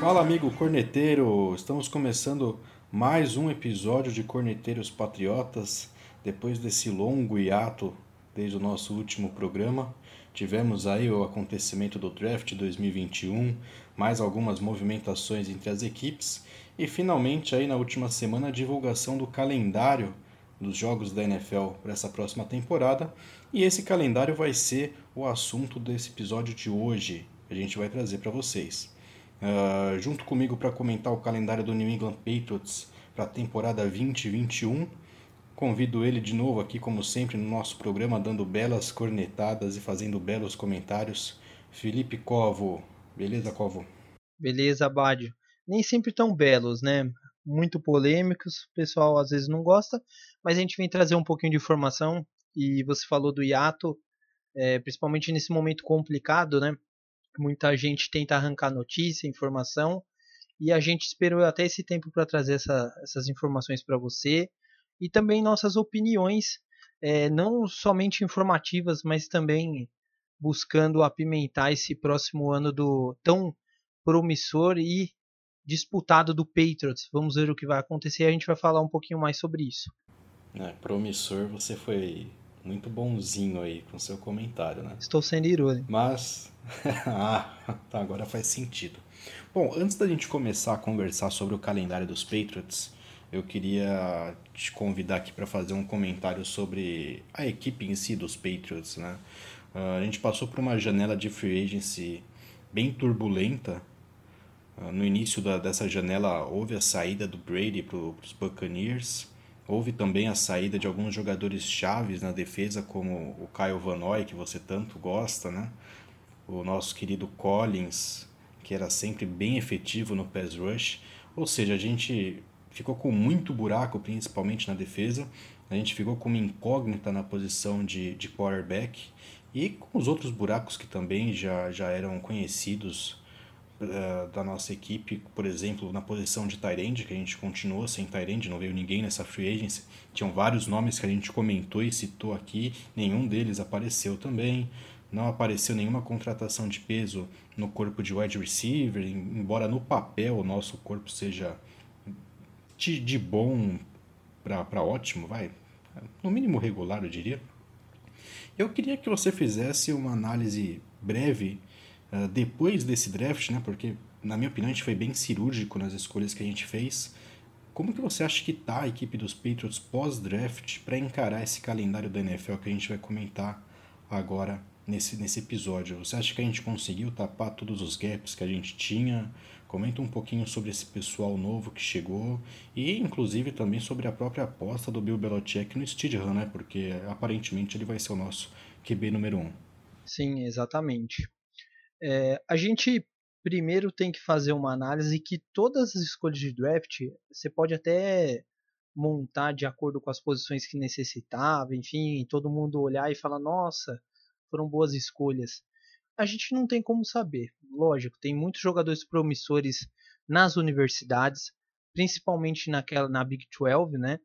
Fala amigo corneteiro, estamos começando mais um episódio de Corneteiros Patriotas. Depois desse longo hiato desde o nosso último programa, tivemos aí o acontecimento do draft 2021, mais algumas movimentações entre as equipes e finalmente aí na última semana a divulgação do calendário dos jogos da NFL para essa próxima temporada. E esse calendário vai ser o assunto desse episódio de hoje, que a gente vai trazer para vocês. Uh, junto comigo para comentar o calendário do New England Patriots para a temporada 2021. Convido ele de novo aqui, como sempre, no nosso programa, dando belas cornetadas e fazendo belos comentários. Felipe Covo. Beleza, Covo? Beleza, Bádio. Nem sempre tão belos, né? Muito polêmicos, o pessoal às vezes não gosta, mas a gente vem trazer um pouquinho de informação. E você falou do hiato, é, principalmente nesse momento complicado, né? Muita gente tenta arrancar notícia, informação, e a gente esperou até esse tempo para trazer essa, essas informações para você e também nossas opiniões, é, não somente informativas, mas também buscando apimentar esse próximo ano do tão promissor e disputado do Patriots. Vamos ver o que vai acontecer e a gente vai falar um pouquinho mais sobre isso. É, promissor, você foi muito bonzinho aí com seu comentário, né? Estou sendo irônico. Mas ah, tá, agora faz sentido. Bom, antes da gente começar a conversar sobre o calendário dos Patriots, eu queria te convidar aqui para fazer um comentário sobre a equipe em si dos Patriots, né? Uh, a gente passou por uma janela de free agency bem turbulenta. Uh, no início da, dessa janela houve a saída do Brady para os Buccaneers. Houve também a saída de alguns jogadores chaves na defesa, como o Kyle Van Noy, que você tanto gosta, né? o nosso querido Collins, que era sempre bem efetivo no pass rush. Ou seja, a gente ficou com muito buraco, principalmente na defesa. A gente ficou com uma incógnita na posição de, de quarterback e com os outros buracos que também já, já eram conhecidos da nossa equipe, por exemplo, na posição de Tyrande, que a gente continuou sem Tyrande, não veio ninguém nessa free agency. Tinham vários nomes que a gente comentou e citou aqui, nenhum deles apareceu também não apareceu nenhuma contratação de peso no corpo de wide receiver, embora no papel o nosso corpo seja de, de bom para ótimo, vai, no mínimo regular, eu diria. Eu queria que você fizesse uma análise breve uh, depois desse draft, né? Porque na minha opinião a gente foi bem cirúrgico nas escolhas que a gente fez. Como que você acha que tá a equipe dos Patriots pós-draft para encarar esse calendário da NFL que a gente vai comentar agora nesse, nesse episódio? Você acha que a gente conseguiu tapar todos os gaps que a gente tinha? Comenta um pouquinho sobre esse pessoal novo que chegou e, inclusive, também sobre a própria aposta do Bill Belichick no Steedham, né? Porque aparentemente ele vai ser o nosso QB número um. Sim, exatamente. É, a gente primeiro tem que fazer uma análise que todas as escolhas de draft você pode até montar de acordo com as posições que necessitava, enfim, todo mundo olhar e falar, nossa, foram boas escolhas? A gente não tem como saber. Lógico, tem muitos jogadores promissores nas universidades, principalmente naquela na Big 12, né?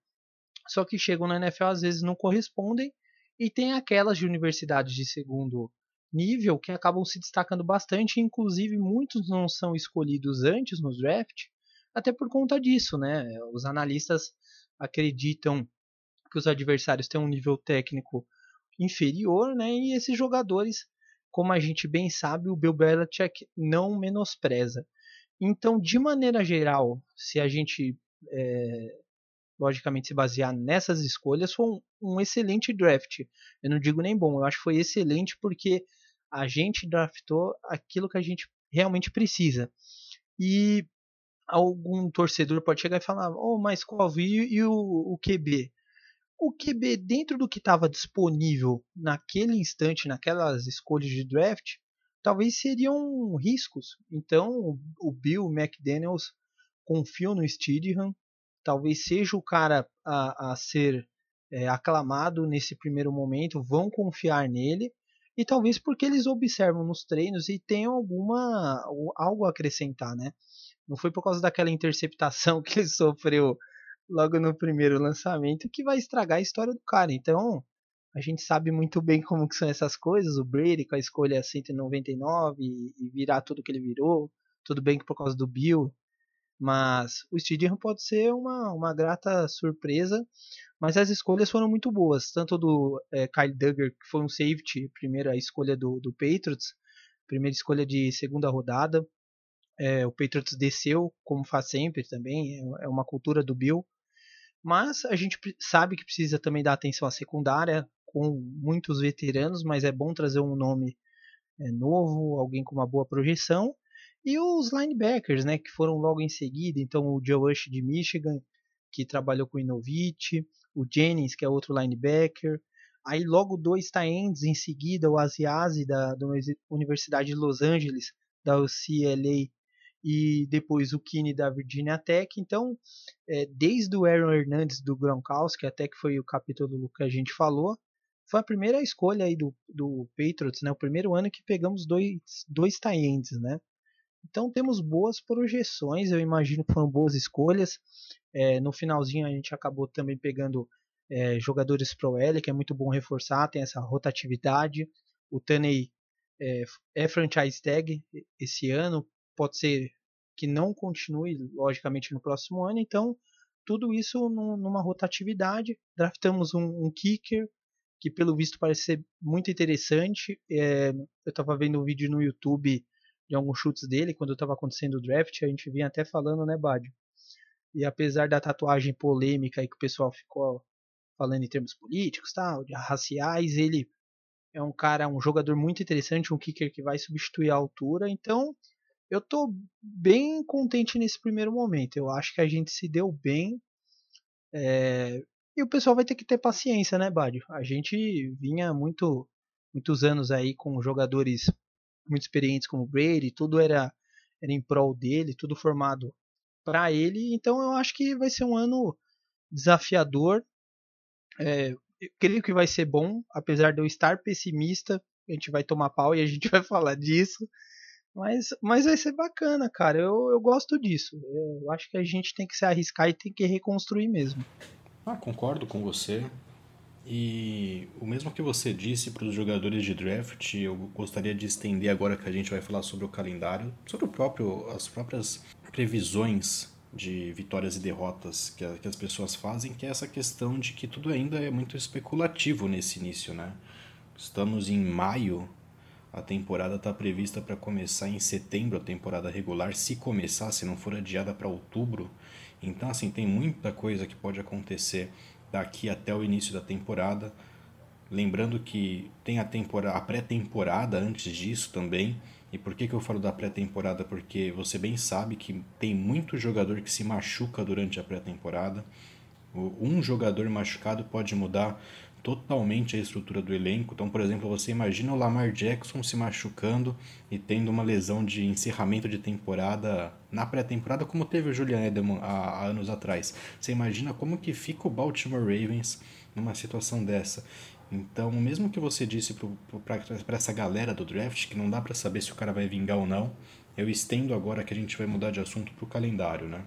Só que chegam na NFL às vezes não correspondem e tem aquelas de universidades de segundo nível que acabam se destacando bastante, inclusive muitos não são escolhidos antes no draft, até por conta disso, né? Os analistas acreditam que os adversários têm um nível técnico inferior, né? E esses jogadores, como a gente bem sabe, o Bill Belichick não menospreza. Então, de maneira geral, se a gente é, logicamente se basear nessas escolhas, foi um, um, excelente draft. Eu não digo nem bom, eu acho que foi excelente porque a gente draftou aquilo que a gente realmente precisa. E algum torcedor pode chegar e falar: Oh, mas qual e, e o, o QB? o QB dentro do que estava disponível naquele instante, naquelas escolhas de draft, talvez seriam riscos. Então o Bill McDaniels confiou no Steedham, talvez seja o cara a, a ser é, aclamado nesse primeiro momento, vão confiar nele e talvez porque eles observam nos treinos e tenham alguma algo a acrescentar, né? Não foi por causa daquela interceptação que ele sofreu logo no primeiro lançamento que vai estragar a história do cara. Então, a gente sabe muito bem como que são essas coisas. O Brady com a escolha 199 e, e virar tudo que ele virou. Tudo bem que por causa do Bill. Mas o Stidham pode ser uma, uma grata surpresa. Mas as escolhas foram muito boas. Tanto do é, Kyle Duggar, que foi um safety, primeira escolha do, do Patriots. Primeira escolha de segunda rodada. É, o Patriots desceu, como faz sempre também. É, é uma cultura do Bill. Mas a gente sabe que precisa também dar atenção à secundária com muitos veteranos, mas é bom trazer um nome é, novo, alguém com uma boa projeção. E os linebackers, né, que foram logo em seguida, então o Joe Rush de Michigan, que trabalhou com o Inovich, o Jennings, que é outro linebacker, aí logo dois tight em seguida, o Asiasi da, da Universidade de Los Angeles, da UCLA, e depois o Kine da Virginia Tech. Então, é, desde o Aaron Hernandes do Gronkowski, até que foi o capítulo que a gente falou, foi a primeira escolha aí do, do Patriots, né? O primeiro ano que pegamos dois, dois tie né? Então temos boas projeções, eu imagino que foram boas escolhas. É, no finalzinho a gente acabou também pegando é, jogadores Pro L, que é muito bom reforçar, tem essa rotatividade. O Taney é, é franchise tag esse ano, pode ser que não continue, logicamente, no próximo ano. Então, tudo isso numa rotatividade. Draftamos um, um kicker, que pelo visto parece ser muito interessante. É, eu estava vendo um vídeo no YouTube de alguns chutes dele quando estava acontecendo o draft, a gente vinha até falando, né, Badio? E apesar da tatuagem polêmica aí que o pessoal ficou falando em termos políticos, tal, de raciais, ele é um cara, um jogador muito interessante, um kicker que vai substituir a altura. Então, eu tô bem contente nesse primeiro momento. Eu acho que a gente se deu bem. É, e o pessoal vai ter que ter paciência, né, Bádio? A gente vinha muito, muitos anos aí com jogadores muito experientes como o Brady, tudo era, era em prol dele, tudo formado para ele. Então eu acho que vai ser um ano desafiador. É, eu creio que vai ser bom, apesar de eu estar pessimista. A gente vai tomar pau e a gente vai falar disso. Mas, mas vai ser bacana, cara. Eu, eu gosto disso. Eu acho que a gente tem que se arriscar e tem que reconstruir mesmo. Ah, concordo com você. E o mesmo que você disse para os jogadores de draft, eu gostaria de estender agora que a gente vai falar sobre o calendário, sobre o próprio, as próprias previsões de vitórias e derrotas que, que as pessoas fazem, que é essa questão de que tudo ainda é muito especulativo nesse início, né? Estamos em maio, a temporada está prevista para começar em setembro, a temporada regular, se começar, se não for adiada para outubro. Então, assim, tem muita coisa que pode acontecer daqui até o início da temporada. Lembrando que tem a, temporada, a pré-temporada antes disso também. E por que, que eu falo da pré-temporada? Porque você bem sabe que tem muito jogador que se machuca durante a pré-temporada. Um jogador machucado pode mudar totalmente a estrutura do elenco. Então, por exemplo, você imagina o Lamar Jackson se machucando e tendo uma lesão de encerramento de temporada na pré-temporada, como teve o Julian Edelman há, há, anos atrás. Você imagina como que fica o Baltimore Ravens numa situação dessa. Então, mesmo que você disse para essa galera do draft que não dá para saber se o cara vai vingar ou não, eu estendo agora que a gente vai mudar de assunto para o calendário, né?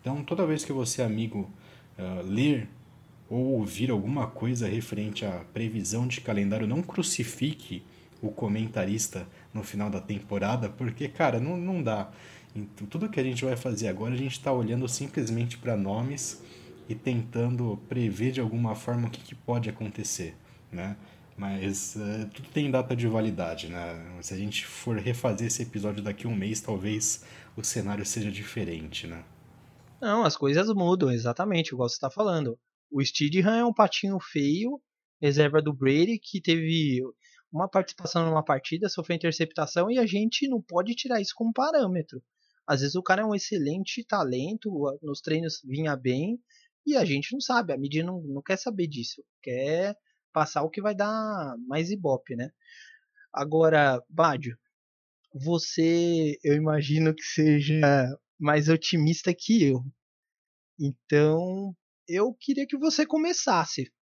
Então, toda vez que você, amigo, uh, ler ou ouvir alguma coisa referente à previsão de calendário, não crucifique o comentarista no final da temporada, porque, cara, não, não dá. Então, tudo que a gente vai fazer agora, a gente está olhando simplesmente para nomes e tentando prever de alguma forma o que, que pode acontecer, né? Mas uh, tudo tem data de validade, né? Se a gente for refazer esse episódio daqui a um mês, talvez o cenário seja diferente, né? Não, as coisas mudam, exatamente, igual você está falando. O Steedham é um patinho feio, reserva do Brady, que teve uma participação numa partida, sofreu interceptação e a gente não pode tirar isso como parâmetro. Às vezes o cara é um excelente talento, nos treinos vinha bem e a gente não sabe, a mídia não, não quer saber disso, quer passar o que vai dar mais ibope, né? Agora, Bádio, você eu imagino que seja mais otimista que eu. Então, eu queria que você começasse.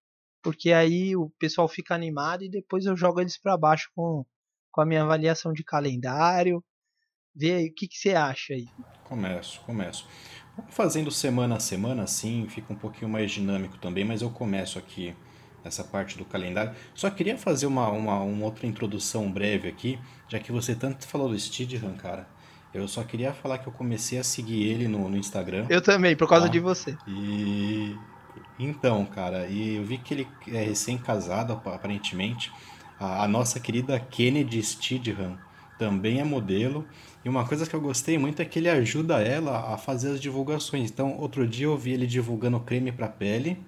Porque aí o pessoal fica animado e depois eu jogo eles para baixo com, com a minha avaliação de calendário. Vê aí, o que, que você acha aí? Começo, começo. fazendo semana a semana, sim, fica um pouquinho mais dinâmico também, mas eu começo aqui essa parte do calendário. Só queria fazer uma, uma, uma outra introdução breve aqui, já que você tanto falou do Steedham, cara. Eu só queria falar que eu comecei a seguir ele no, no Instagram. Eu também, por causa tá? de você. E então, cara, e eu vi que ele é recém-casado, aparentemente. A, a, nossa querida Kennedy Steedham também é modelo. E uma coisa que eu gostei muito é que ele ajuda ela a fazer as divulgações. Então, outro dia eu vi ele divulgando creme para pele.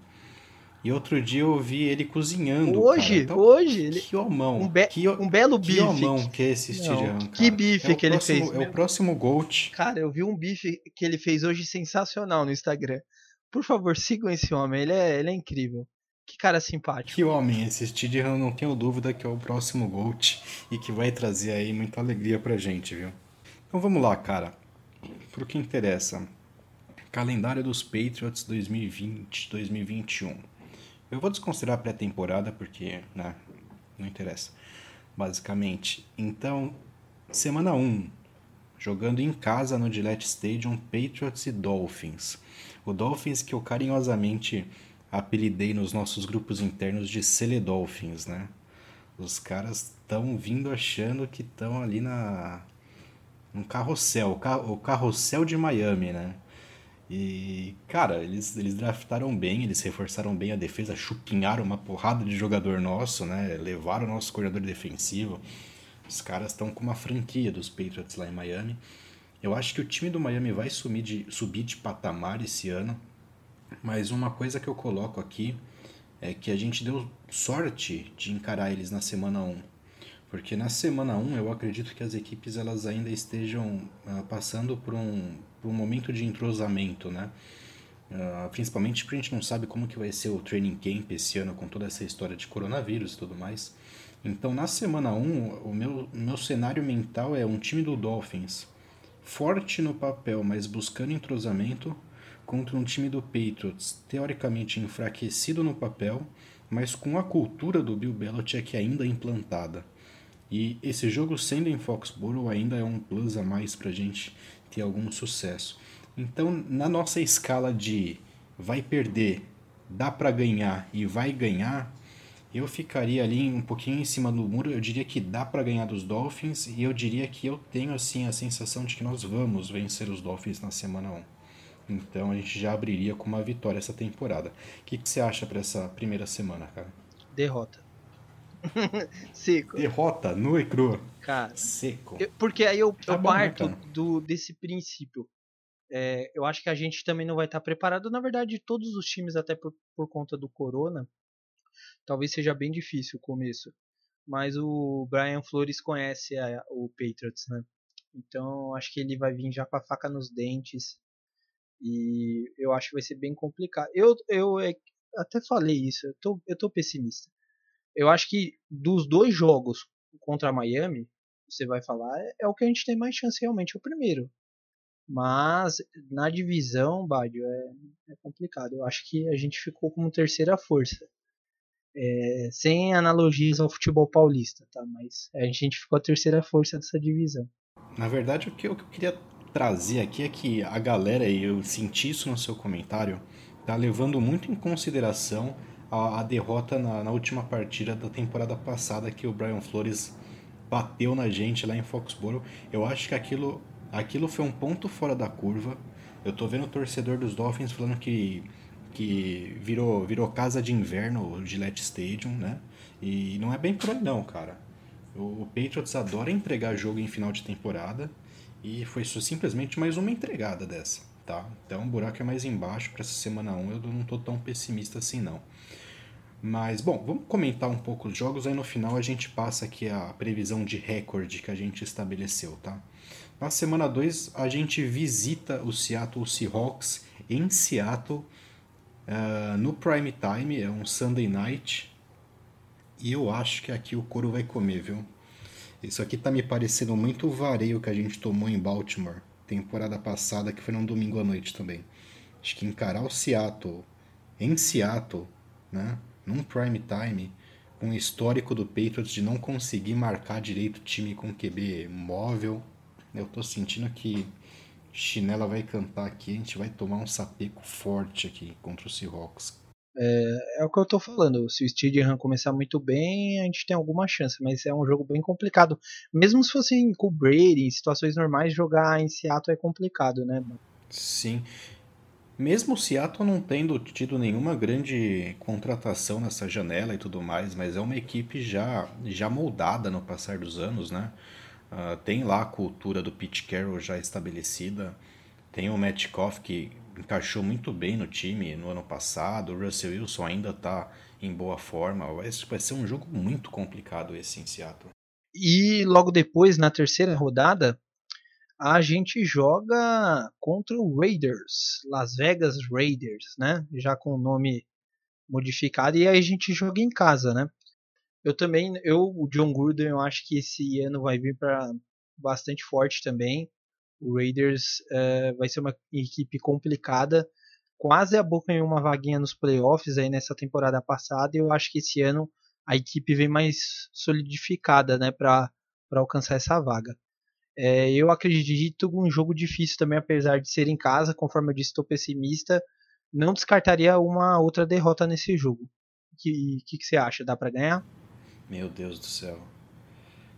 E outro dia eu vi ele cozinhando. Hoje, então, hoje. Ele... Que homão. Um, be... que, um belo bife. Que homão que é esse Steedham, Que bife é que próximo, ele fez. É o próximo Gold. Cara, eu vi um bife que ele fez hoje sensacional no Instagram. Por favor, sigam esse homem, ele é, ele é incrível. Que cara simpático. Que homem, esse Steedham não tenho dúvida que é o próximo Gold e que vai trazer aí muita alegria pra gente, viu? Então vamos lá, cara. Pro que interessa. Calendário dos Patriots 2020-2021. Eu vou desconsiderar a pré-temporada porque, né, não interessa. Basicamente. Então, semana 1, jogando em casa no Gillette Stadium, Patriots e Dolphins. O Dolphins que eu carinhosamente apelidei nos nossos grupos internos de Cele Dolphins, né? Os caras estão vindo achando que estão ali na um carrossel, o carrossel de Miami, né? E, cara, eles, eles draftaram bem, eles reforçaram bem a defesa, chupinharam uma porrada de jogador nosso, né? Levaram o nosso coordenador defensivo. Os caras estão com uma franquia dos Patriots lá em Miami. Eu acho que o time do Miami vai subir de, subir de patamar esse ano, mas uma coisa que eu coloco aqui é que a gente deu sorte de encarar eles na semana 1. Porque na semana 1 eu acredito que as equipes elas ainda estejam uh, passando por um, por um momento de entrosamento, né? Uh, principalmente porque a gente não sabe como que vai ser o training camp esse ano com toda essa história de coronavírus e tudo mais. Então na semana 1 o meu, meu cenário mental é um time do Dolphins forte no papel, mas buscando entrosamento, contra um time do Patriots teoricamente enfraquecido no papel, mas com a cultura do Bill Belichick ainda implantada. E esse jogo sendo em Foxborough ainda é um plus a mais para a gente ter algum sucesso. Então, na nossa escala de vai perder, dá para ganhar e vai ganhar, eu ficaria ali um pouquinho em cima do muro. Eu diria que dá para ganhar dos Dolphins e eu diria que eu tenho assim a sensação de que nós vamos vencer os Dolphins na semana 1. Então a gente já abriria com uma vitória essa temporada. O que, que você acha para essa primeira semana, cara? Derrota. Seco. Derrota, nu e crua. Cara. Seco. Eu, porque aí eu, tá eu bom, parto né, do, desse princípio. É, eu acho que a gente também não vai estar preparado. Na verdade, todos os times, até por, por conta do Corona, talvez seja bem difícil o começo. Mas o Brian Flores conhece a, o Patriots, né? Então acho que ele vai vir já com a faca nos dentes. E eu acho que vai ser bem complicado. Eu, eu é, até falei isso, eu tô, eu tô pessimista. Eu acho que dos dois jogos contra a Miami, você vai falar, é, é o que a gente tem mais chance realmente, é o primeiro. Mas na divisão, Badio, é, é complicado. Eu acho que a gente ficou como terceira força. É, sem analogias ao futebol paulista, tá? Mas a gente ficou a terceira força dessa divisão. Na verdade, o que eu, queria trazer aqui é que a galera, e eu senti isso no seu comentário, tá levando muito em consideração a, a derrota na, na, última partida da temporada passada que o Brian Flores bateu na gente lá em Foxborough. Eu acho que aquilo, aquilo foi um ponto fora da curva. Eu tô vendo o torcedor dos Dolphins falando que que virou, virou casa de inverno o Gillette Stadium, né? E não é bem por aí não, cara. O, o Patriots adora entregar jogo em final de temporada e foi simplesmente mais uma entregada dessa, tá? Então o buraco é mais embaixo para essa semana 1, eu não tô tão pessimista assim não. Mas, bom, vamos comentar um pouco os jogos, aí no final a gente passa aqui a previsão de recorde que a gente estabeleceu, tá? Na semana 2, a gente visita o Seattle Seahawks em Seattle Uh, no prime time, é um Sunday night. E eu acho que aqui o couro vai comer, viu? Isso aqui tá me parecendo muito o vareio que a gente tomou em Baltimore, temporada passada, que foi num domingo à noite também. Acho que encarar o Seattle, em Seattle, né? Num prime time, com o histórico do Patriots de não conseguir marcar direito o time com QB móvel, eu tô sentindo que Chinela vai cantar aqui, a gente vai tomar um sapeco forte aqui contra o Seahawks. É, é o que eu tô falando. Se o Steedham começar muito bem, a gente tem alguma chance, mas é um jogo bem complicado. Mesmo se fosse o Brady, em situações normais, jogar em Seattle é complicado, né? Sim. Mesmo Seattle não tendo tido nenhuma grande contratação nessa janela e tudo mais, mas é uma equipe já, já moldada no passar dos anos, né? Uh, tem lá a cultura do Pete Carroll já estabelecida. Tem o Metcalf que encaixou muito bem no time no ano passado. O Russell Wilson ainda está em boa forma. Vai, vai ser um jogo muito complicado esse em Seattle. E logo depois, na terceira rodada, a gente joga contra o Raiders, Las Vegas Raiders, né? Já com o nome modificado e aí a gente joga em casa, né? Eu também, eu, o John Gruden, eu acho que esse ano vai vir para bastante forte também. O Raiders uh, vai ser uma equipe complicada, quase a boca em uma vaguinha nos playoffs aí nessa temporada passada. E eu acho que esse ano a equipe vem mais solidificada, né, para alcançar essa vaga. É, eu acredito um jogo difícil também, apesar de ser em casa. Conforme eu disse, estou pessimista. Não descartaria uma outra derrota nesse jogo. O que, que, que, você acha? Dá para ganhar? Meu Deus do céu.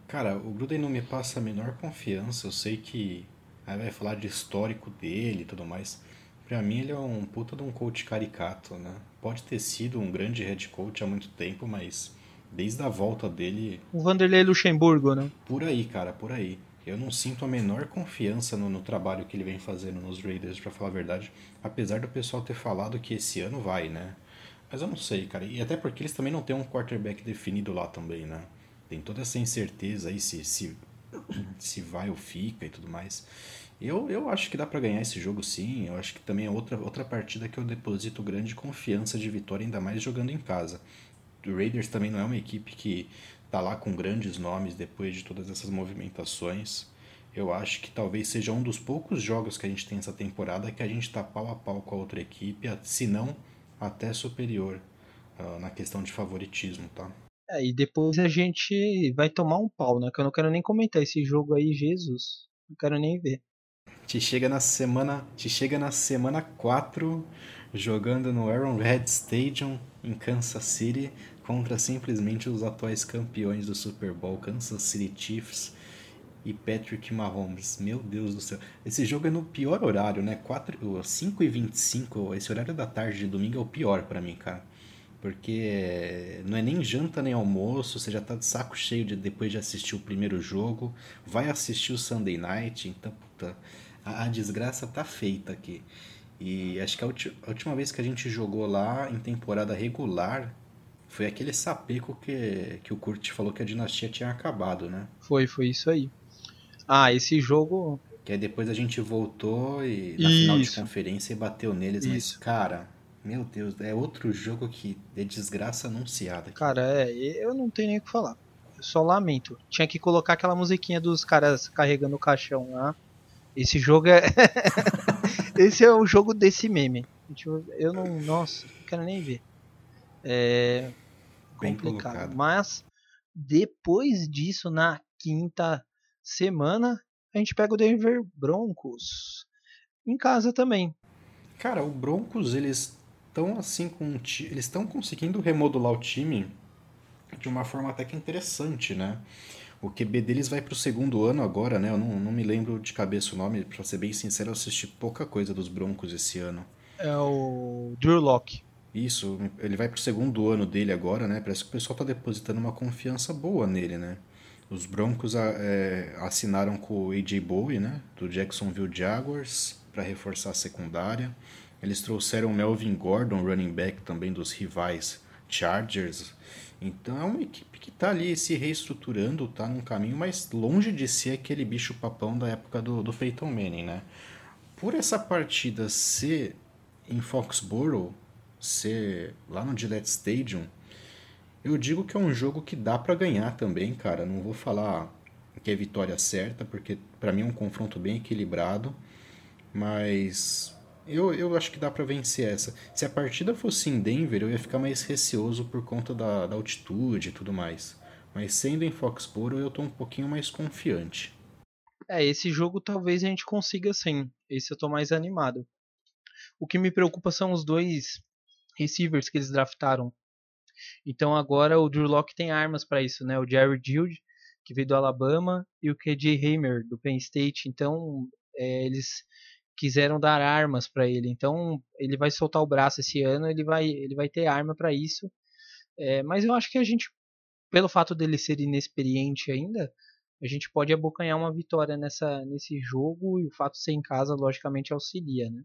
Cara, o Gruden não me passa a menor confiança. Eu sei que aí vai falar de histórico dele e tudo mais. Pra mim, ele é um puta de um coach caricato, né? Pode ter sido um grande head coach há muito tempo, mas desde a volta dele. O Vanderlei Luxemburgo, né? Por aí, cara, por aí. Eu não sinto a menor confiança no, no trabalho que ele vem fazendo nos Raiders, para falar a verdade. Apesar do pessoal ter falado que esse ano vai, né? Mas eu não sei, cara. E até porque eles também não têm um quarterback definido lá também, né? Tem toda essa incerteza aí se, se, se vai ou fica e tudo mais. Eu, eu acho que dá para ganhar esse jogo sim. Eu acho que também é outra, outra partida que eu deposito grande confiança de vitória, ainda mais jogando em casa. O Raiders também não é uma equipe que tá lá com grandes nomes depois de todas essas movimentações. Eu acho que talvez seja um dos poucos jogos que a gente tem essa temporada que a gente tá pau a pau com a outra equipe, se não até superior uh, na questão de favoritismo, tá? É, e depois a gente vai tomar um pau, né? Que eu não quero nem comentar esse jogo aí, Jesus. Não quero nem ver. Te chega na semana, te chega na semana 4 jogando no Arrowhead Stadium em Kansas City contra simplesmente os atuais campeões do Super Bowl, Kansas City Chiefs e Patrick Mahomes. Meu Deus do céu. Esse jogo é no pior horário, né? 4, 5 e 25 esse horário da tarde de domingo é o pior para mim, cara. Porque não é nem janta nem almoço, você já tá de saco cheio de, depois de assistir o primeiro jogo, vai assistir o Sunday Night, então, puta, a, a desgraça tá feita aqui. E acho que a, a última vez que a gente jogou lá em temporada regular, foi aquele sapeco que, que o Kurt falou que a dinastia tinha acabado, né? Foi, foi isso aí. Ah, esse jogo. Que aí depois a gente voltou e na isso. final de conferência e bateu neles, isso. mas, cara, meu Deus, é outro jogo que é desgraça anunciada. Cara, é, eu não tenho nem o que falar. Eu só lamento. Tinha que colocar aquela musiquinha dos caras carregando o caixão lá. Esse jogo é. Esse é o jogo desse meme. Eu não. Nossa, não quero nem ver. É complicado. Mas depois disso, na quinta semana, a gente pega o Denver Broncos em casa também. Cara, o Broncos eles estão assim com eles estão conseguindo remodular o time de uma forma até que interessante, né? O QB deles vai para o segundo ano agora, né? Eu não, não me lembro de cabeça o nome, para ser bem sincero, eu assisti pouca coisa dos Broncos esse ano. É o Drew Locke. Isso, ele vai pro segundo ano dele agora, né? Parece que o pessoal tá depositando uma confiança boa nele, né? Os Broncos é, assinaram com o AJ Bowie, né? Do Jacksonville Jaguars, para reforçar a secundária. Eles trouxeram Melvin Gordon, running back também dos rivais Chargers. Então é uma equipe que tá ali se reestruturando, tá num caminho mais longe de ser aquele bicho papão da época do, do Peyton Manning, né? Por essa partida ser em Foxborough, ser lá no Gillette Stadium, eu digo que é um jogo que dá para ganhar também, cara. Não vou falar que é vitória certa, porque para mim é um confronto bem equilibrado, mas eu, eu acho que dá para vencer essa. Se a partida fosse em Denver, eu ia ficar mais receoso por conta da, da altitude e tudo mais. Mas sendo em Foxborough, eu tô um pouquinho mais confiante. É, esse jogo talvez a gente consiga sim. Esse eu tô mais animado. O que me preocupa são os dois receivers que eles draftaram. Então agora o Drew Locke tem armas para isso, né? O Jerry Jude, que veio do Alabama, e o KJ Hammer, do Penn State. Então é, eles quiseram dar armas para ele. Então ele vai soltar o braço esse ano, ele vai, ele vai ter arma para isso. É, mas eu acho que a gente, pelo fato dele ser inexperiente ainda, a gente pode abocanhar uma vitória nessa, nesse jogo e o fato de ser em casa, logicamente, auxilia, né?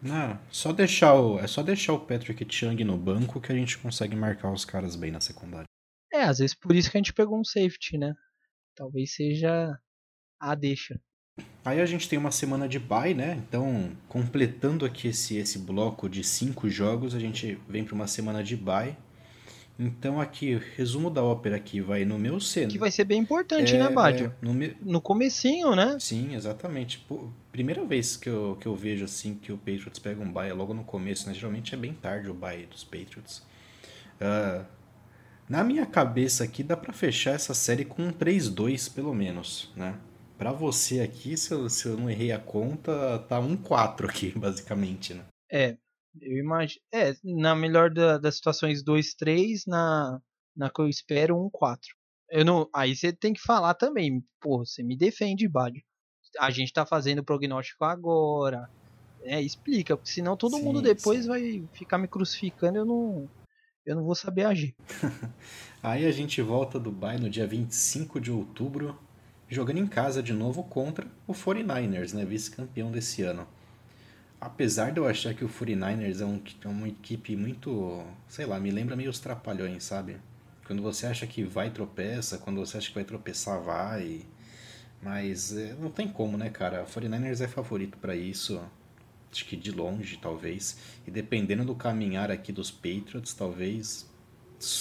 Não, só deixar o, é só deixar o Patrick Chung no banco que a gente consegue marcar os caras bem na secundária. É, às vezes por isso que a gente pegou um safety, né? Talvez seja a deixa. Aí a gente tem uma semana de bye, né? Então, completando aqui esse, esse bloco de cinco jogos, a gente vem para uma semana de bye. Então aqui, resumo da ópera aqui vai no meu seno. Que vai ser bem importante, é, né, Bádio? É, no, me... no comecinho, né? Sim, exatamente. Pô, primeira vez que eu, que eu vejo assim que o Patriots pega um bye é logo no começo, né? Geralmente é bem tarde o bye dos Patriots. Uh, na minha cabeça aqui dá para fechar essa série com um 3-2 pelo menos, né? Para você aqui, se eu, se eu não errei a conta, tá um 4 aqui, basicamente, né? É, eu imagino. É, na melhor da, das situações 2-3, na, na que eu espero 1-4. Eu não, aí você tem que falar também, pô, você me defende, Bádio. A gente tá fazendo prognóstico agora. É, explica, porque senão todo sim, mundo depois sim. vai ficar me crucificando, eu não eu não vou saber agir. aí a gente volta do Dubai no dia 25 de outubro, jogando em casa de novo contra o 49ers, né, vice-campeão desse ano apesar de eu achar que o 49ers é, um, é uma equipe muito, sei lá, me lembra meio os trapalhões, sabe? Quando você acha que vai tropeça, quando você acha que vai tropeçar, vai. Mas é, não tem como, né, cara? O 49ers é favorito para isso. Acho que de longe, talvez. E dependendo do caminhar aqui dos Patriots, talvez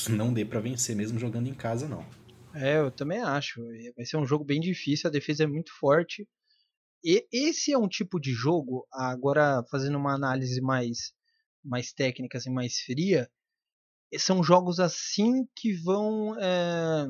não dê para vencer mesmo jogando em casa, não. É, eu também acho. Vai ser um jogo bem difícil, a defesa é muito forte. E esse é um tipo de jogo, agora fazendo uma análise mais, mais técnica, assim, mais fria, são jogos assim que vão é,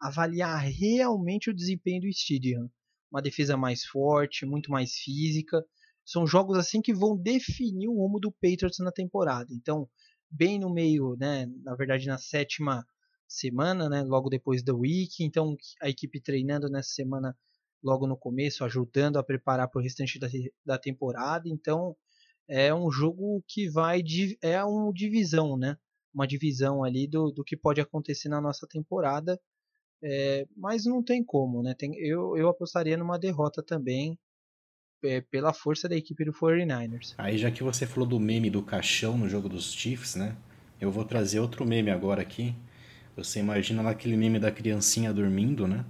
avaliar realmente o desempenho do Stadium. Uma defesa mais forte, muito mais física. São jogos assim que vão definir o rumo do Patriots na temporada. Então, bem no meio, né, na verdade na sétima semana, né, logo depois da week, então a equipe treinando nessa semana logo no começo, ajudando a preparar para o restante da, da temporada. Então é um jogo que vai é uma divisão, né? Uma divisão ali do, do que pode acontecer na nossa temporada. É, mas não tem como, né? Tem, eu, eu apostaria numa derrota também é, pela força da equipe do 49ers. Aí já que você falou do meme do caixão no jogo dos Chiefs, né? Eu vou trazer outro meme agora aqui. Você imagina lá aquele meme da criancinha dormindo, né?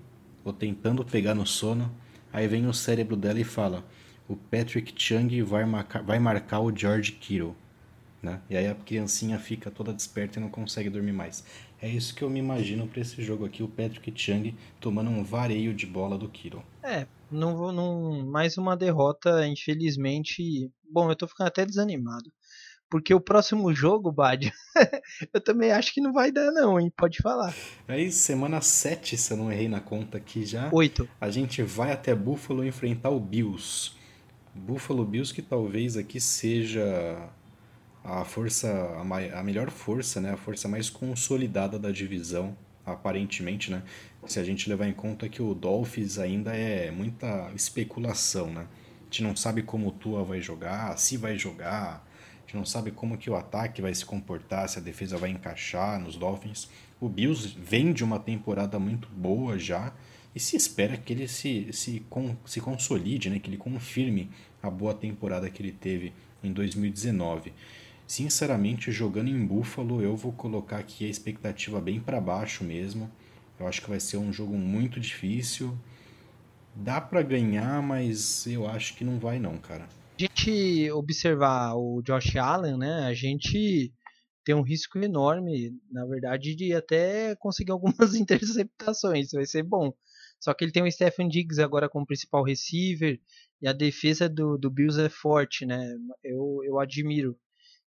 ou tentando pegar no sono. Aí vem o cérebro dela e fala: o Patrick Chung vai marcar, vai marcar o George Kittle. Né? E aí a criancinha fica toda desperta e não consegue dormir mais. É isso que eu me imagino para esse jogo aqui, o Patrick Chung tomando um vareio de bola do Kittle. É, não vou não mais uma derrota, infelizmente. Bom, eu tô ficando até desanimado. Porque o próximo jogo, Bad, eu também acho que não vai dar, não, hein? Pode falar. Aí, semana 7, se eu não errei na conta aqui já. 8. A gente vai até Buffalo enfrentar o Bills. Buffalo Bills que talvez aqui seja a força, a, a melhor força, né? A força mais consolidada da divisão, aparentemente, né? Se a gente levar em conta que o Dolphins ainda é muita especulação, né? A gente não sabe como o Tua vai jogar, se vai jogar gente não sabe como que o ataque vai se comportar, se a defesa vai encaixar nos Dolphins. O Bills vem de uma temporada muito boa já e se espera que ele se, se, se consolide, né? que ele confirme a boa temporada que ele teve em 2019. Sinceramente, jogando em Buffalo, eu vou colocar aqui a expectativa bem para baixo mesmo. Eu acho que vai ser um jogo muito difícil. Dá para ganhar, mas eu acho que não vai não, cara gente observar o Josh Allen, né, a gente tem um risco enorme, na verdade, de até conseguir algumas interceptações, vai ser bom. Só que ele tem o Stephen Diggs agora como principal receiver, e a defesa do, do Bills é forte, né, eu, eu admiro.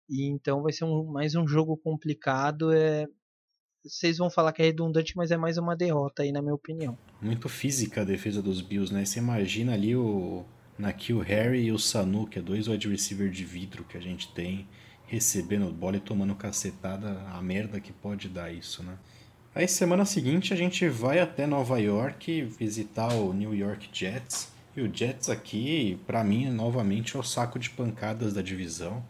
E então vai ser um, mais um jogo complicado, é, vocês vão falar que é redundante, mas é mais uma derrota aí, na minha opinião. Muito física a defesa dos Bills, né? Você imagina ali o Nakil Harry e o Sanu, que é dois wide receiver de vidro que a gente tem, recebendo bola e tomando cacetada, a merda que pode dar isso, né? Aí semana seguinte a gente vai até Nova York visitar o New York Jets. E o Jets aqui, para mim, novamente é o saco de pancadas da divisão.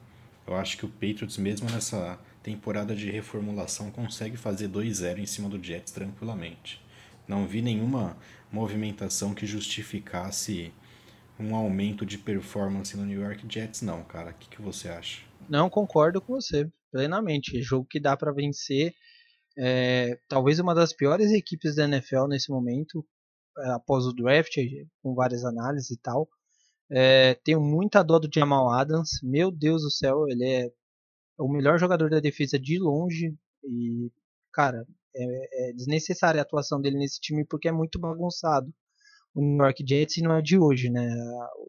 Eu acho que o Patriots, mesmo nessa temporada de reformulação, consegue fazer 2-0 em cima do Jets tranquilamente. Não vi nenhuma movimentação que justificasse um aumento de performance no New York Jets, não, cara. O que, que você acha? Não, concordo com você, plenamente. Jogo que dá para vencer. É, talvez uma das piores equipes da NFL nesse momento, é, após o draft, com várias análises e tal. É, tenho muita dó do Jamal Adams. Meu Deus do céu, ele é o melhor jogador da defesa de longe. E, cara, é, é desnecessária a atuação dele nesse time porque é muito bagunçado. O New York Jets não é de hoje, né?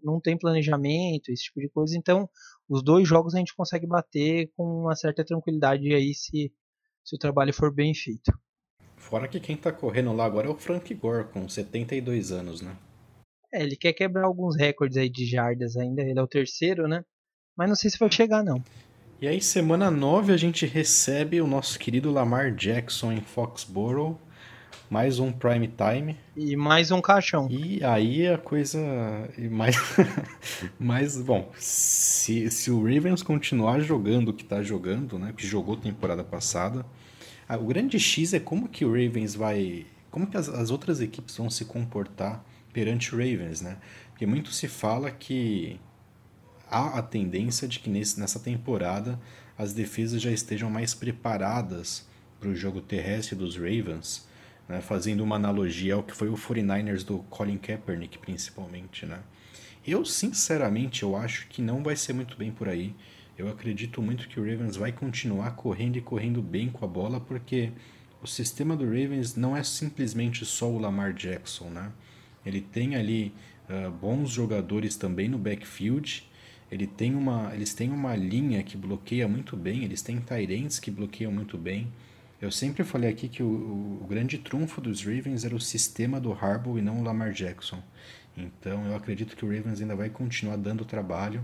Não tem planejamento, esse tipo de coisa. Então, os dois jogos a gente consegue bater com uma certa tranquilidade aí se, se o trabalho for bem feito. Fora que quem tá correndo lá agora é o Frank Gore, com 72 anos, né? É, ele quer quebrar alguns recordes aí de jardas ainda, ele é o terceiro, né? Mas não sei se vai chegar não. E aí, semana 9, a gente recebe o nosso querido Lamar Jackson em Foxborough. Mais um prime time. E mais um caixão. E aí a coisa. Mais. mais bom, se, se o Ravens continuar jogando o que está jogando, né? Que jogou temporada passada. O grande X é como que o Ravens vai. Como que as, as outras equipes vão se comportar perante o Ravens, né? Porque muito se fala que há a tendência de que nesse, nessa temporada as defesas já estejam mais preparadas para o jogo terrestre dos Ravens, né? fazendo uma analogia ao que foi o 49ers do Colin Kaepernick, principalmente. Né? Eu, sinceramente, eu acho que não vai ser muito bem por aí. Eu acredito muito que o Ravens vai continuar correndo e correndo bem com a bola, porque o sistema do Ravens não é simplesmente só o Lamar Jackson, né? Ele tem ali uh, bons jogadores também no backfield. Ele tem uma, eles têm uma linha que bloqueia muito bem, eles têm Tyrants que bloqueiam muito bem. Eu sempre falei aqui que o, o, grande trunfo dos Ravens era o sistema do Harbaugh e não o Lamar Jackson. Então eu acredito que o Ravens ainda vai continuar dando trabalho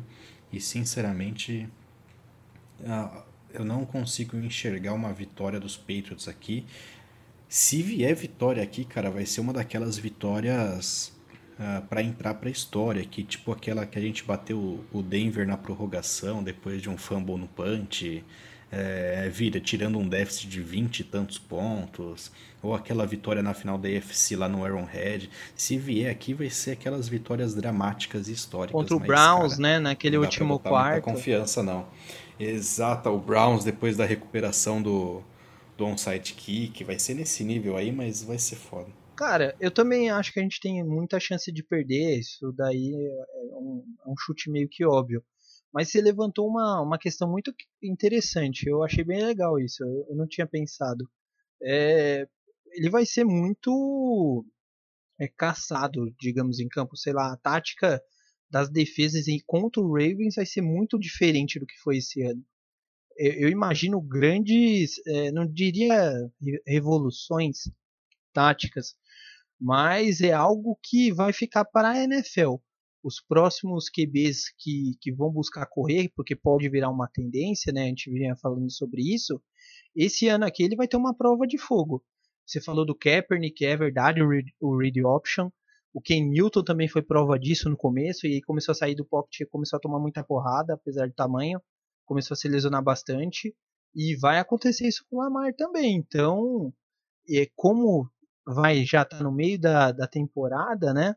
e sinceramente uh, eu não consigo enxergar uma vitória dos Patriots aqui. Se vier vitória aqui, cara, vai ser uma daquelas vitórias uh, ah, para entrar para a história, que tipo aquela que a gente bateu o Denver na prorrogação depois de um fumble no punch, é, vira tirando um déficit de 20 e tantos pontos, ou aquela vitória na final da AFC lá no Arrowhead. Se vier aqui, vai ser aquelas vitórias dramáticas e históricas. Contra o mas, Browns, cara, né? Naquele último quarto. Não confiança, não. Exato, o Browns depois da recuperação do, do onside kick, vai ser nesse nível aí, mas vai ser foda. Cara, eu também acho que a gente tem muita chance de perder. Isso daí é um, é um chute meio que óbvio. Mas você levantou uma, uma questão muito interessante. Eu achei bem legal isso. Eu, eu não tinha pensado. É, ele vai ser muito é, caçado, digamos, em campo. Sei lá, a tática das defesas contra o Ravens vai ser muito diferente do que foi esse ano eu, eu imagino grandes, é, não diria revoluções táticas, mas é algo que vai ficar para a NFL. Os próximos QBs que, que vão buscar correr, porque pode virar uma tendência, né? A gente vinha falando sobre isso. Esse ano aqui ele vai ter uma prova de fogo. Você falou do Kaepernick, é verdade, o read, o read option. O Ken Newton também foi prova disso no começo, e aí começou a sair do pocket começou a tomar muita porrada, apesar do tamanho começou a se lesionar bastante. E vai acontecer isso com o Lamar também. Então, é, como vai já tá no meio da, da temporada, né?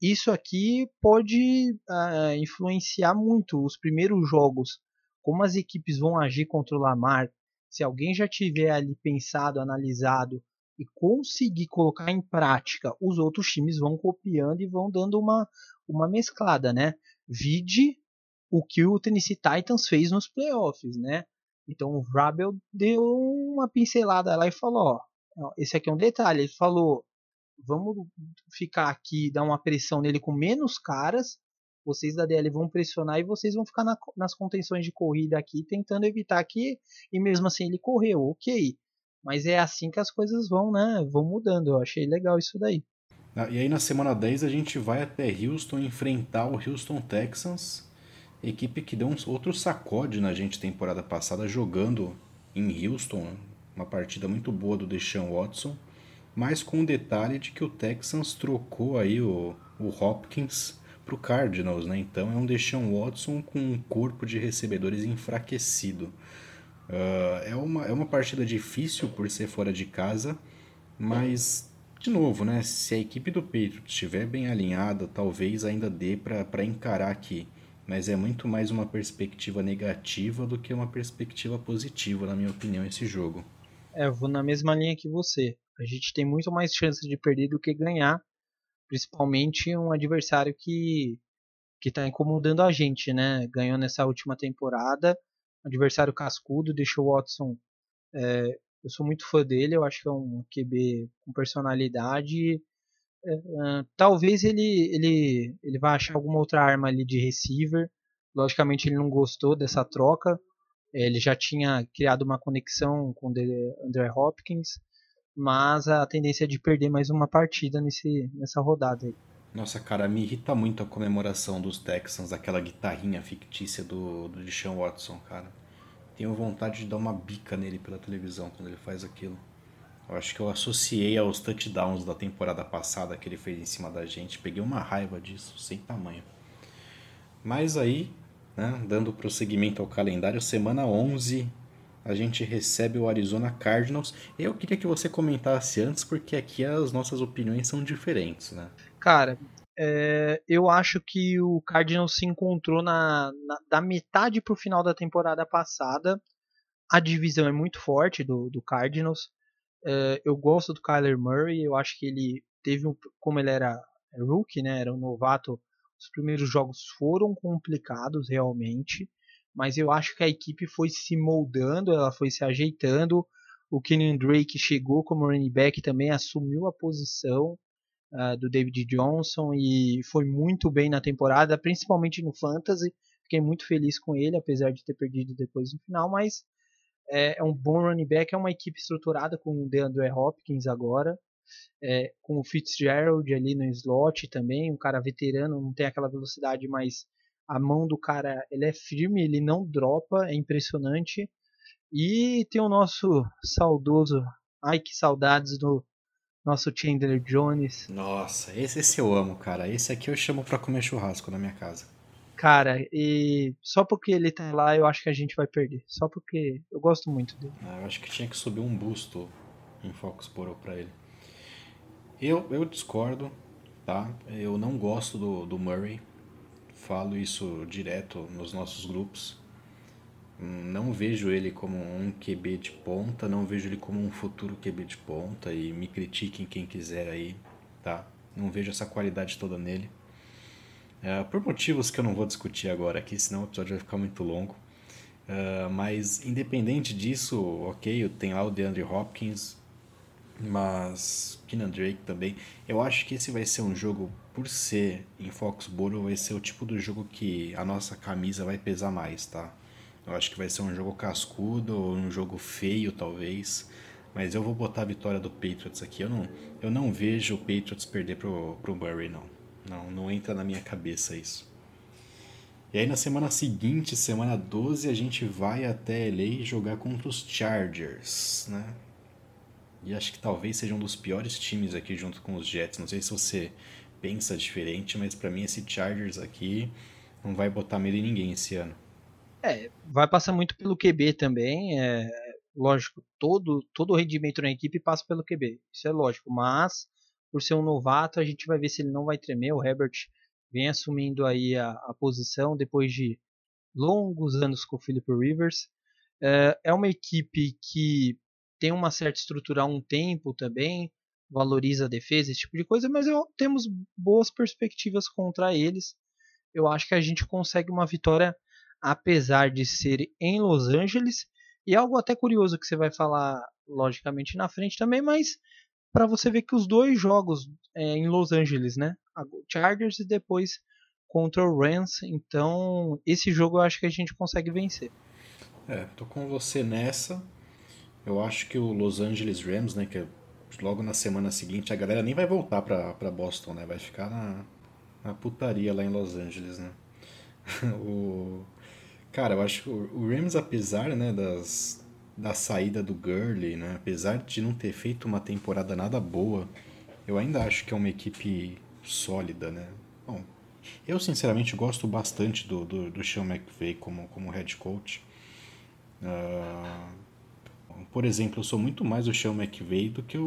Isso aqui pode uh, influenciar muito os primeiros jogos, como as equipes vão agir contra o Lamar. Se alguém já tiver ali pensado, analisado e conseguir colocar em prática, os outros times vão copiando e vão dando uma, uma mesclada, né? Vide o que o Tennessee Titans fez nos playoffs, né? Então o Vrabel deu uma pincelada lá e falou, ó, esse aqui é um detalhe, ele falou, vamos ficar aqui, dar uma pressão nele com menos caras, vocês da DL vão pressionar e vocês vão ficar na, nas contenções de corrida aqui, tentando evitar que, e mesmo assim ele correu, ok. Mas é assim que as coisas vão, né? Vão mudando. Eu achei legal isso daí. E aí na semana 10 a gente vai até Houston enfrentar o Houston Texans, equipe que deu um outro sacode na gente temporada passada jogando em Houston, uma partida muito boa do Deshaun Watson, mas com o detalhe de que o Texans trocou aí o, o Hopkins para o Cardinals, né? Então é um Deshaun Watson com um corpo de recebedores enfraquecido. Uh, é, uma, é uma partida difícil por ser fora de casa, mas de novo, né? Se a equipe do Patriots estiver bem alinhada, talvez ainda dê para encarar aqui. Mas é muito mais uma perspectiva negativa do que uma perspectiva positiva, na minha opinião, esse jogo. É, eu vou na mesma linha que você. A gente tem muito mais chances de perder do que ganhar, principalmente um adversário que que está incomodando a gente, né? Ganhou nessa última temporada, adversário cascudo, deixou o Watson é, eu sou muito fã dele, eu acho que é um QB com personalidade. É, talvez ele, ele, ele vá achar alguma outra arma ali de receiver. Logicamente ele não gostou dessa troca. Ele já tinha criado uma conexão com o André Hopkins, mas a tendência é de perder mais uma partida nesse, nessa rodada aí. Nossa, cara, me irrita muito a comemoração dos Texans, aquela guitarrinha fictícia do, do Deshaun Watson, cara. Tenho vontade de dar uma bica nele pela televisão quando ele faz aquilo. Eu acho que eu associei aos touchdowns da temporada passada que ele fez em cima da gente. Peguei uma raiva disso, sem tamanho. Mas aí, né, dando prosseguimento ao calendário, semana 11 a gente recebe o Arizona Cardinals. Eu queria que você comentasse antes, porque aqui as nossas opiniões são diferentes, né? Cara, é, eu acho que o Cardinals se encontrou na, na da metade para o final da temporada passada. A divisão é muito forte do, do Cardinals. É, eu gosto do Kyler Murray. Eu acho que ele teve um, como ele era rookie, né, era um novato. Os primeiros jogos foram complicados realmente, mas eu acho que a equipe foi se moldando, ela foi se ajeitando. O Kenyon Drake chegou como running back também, assumiu a posição uh, do David Johnson e foi muito bem na temporada, principalmente no Fantasy. Fiquei muito feliz com ele, apesar de ter perdido depois no final, mas é, é um bom running back, é uma equipe estruturada com o DeAndre Hopkins agora, é, com o Fitzgerald ali no slot também, um cara veterano, não tem aquela velocidade, mas a mão do cara ele é firme, ele não dropa, é impressionante. E tem o nosso saudoso, ai que saudades do nosso Chandler Jones. Nossa, esse, esse eu amo, cara. Esse aqui eu chamo pra comer churrasco na minha casa. Cara, e só porque ele tá lá eu acho que a gente vai perder. Só porque eu gosto muito dele. Ah, eu acho que tinha que subir um busto em Foxborough pra ele. Eu, eu discordo, tá? Eu não gosto do, do Murray. Falo isso direto nos nossos grupos. Não vejo ele como um QB de ponta, não vejo ele como um futuro QB de ponta e me critiquem quem quiser aí, tá? Não vejo essa qualidade toda nele. É, por motivos que eu não vou discutir agora aqui, senão o episódio vai ficar muito longo. Uh, mas independente disso, ok, tem lá o DeAndre Hopkins, mas Keenan Drake também. Eu acho que esse vai ser um jogo, por ser em Foxborough, vai ser o tipo do jogo que a nossa camisa vai pesar mais, tá? Eu acho que vai ser um jogo cascudo, ou um jogo feio talvez. Mas eu vou botar a vitória do Patriots aqui. Eu não, eu não vejo o Patriots perder pro, pro Murray, não. Não, não entra na minha cabeça isso. E aí na semana seguinte, semana 12, a gente vai até LA jogar contra os Chargers, né? E acho que talvez seja um dos piores times aqui junto com os Jets. Não sei se você pensa diferente, mas para mim esse Chargers aqui não vai botar medo em ninguém esse ano. É, vai passar muito pelo QB também. É, lógico, todo, todo o rendimento na equipe passa pelo QB. Isso é lógico. Mas, por ser um novato, a gente vai ver se ele não vai tremer. O Herbert vem assumindo aí a, a posição depois de longos anos com o Philip Rivers. É, é uma equipe que tem uma certa estrutura há um tempo também, valoriza a defesa, esse tipo de coisa, mas eu, temos boas perspectivas contra eles. Eu acho que a gente consegue uma vitória apesar de ser em Los Angeles. E algo até curioso que você vai falar, logicamente, na frente também, mas para você ver que os dois jogos é, em Los Angeles, né? Chargers e depois contra o Rams. Então, esse jogo eu acho que a gente consegue vencer. É, tô com você nessa. Eu acho que o Los Angeles Rams, né, que é logo na semana seguinte, a galera nem vai voltar pra, pra Boston, né? Vai ficar na, na putaria lá em Los Angeles, né? o... Cara, eu acho que o Rams, apesar né, das, da saída do Gurley, né, apesar de não ter feito uma temporada nada boa, eu ainda acho que é uma equipe sólida, né? Bom, eu sinceramente gosto bastante do, do, do Sean McVay como, como head coach. Uh, por exemplo, eu sou muito mais o Sean McVay do que o,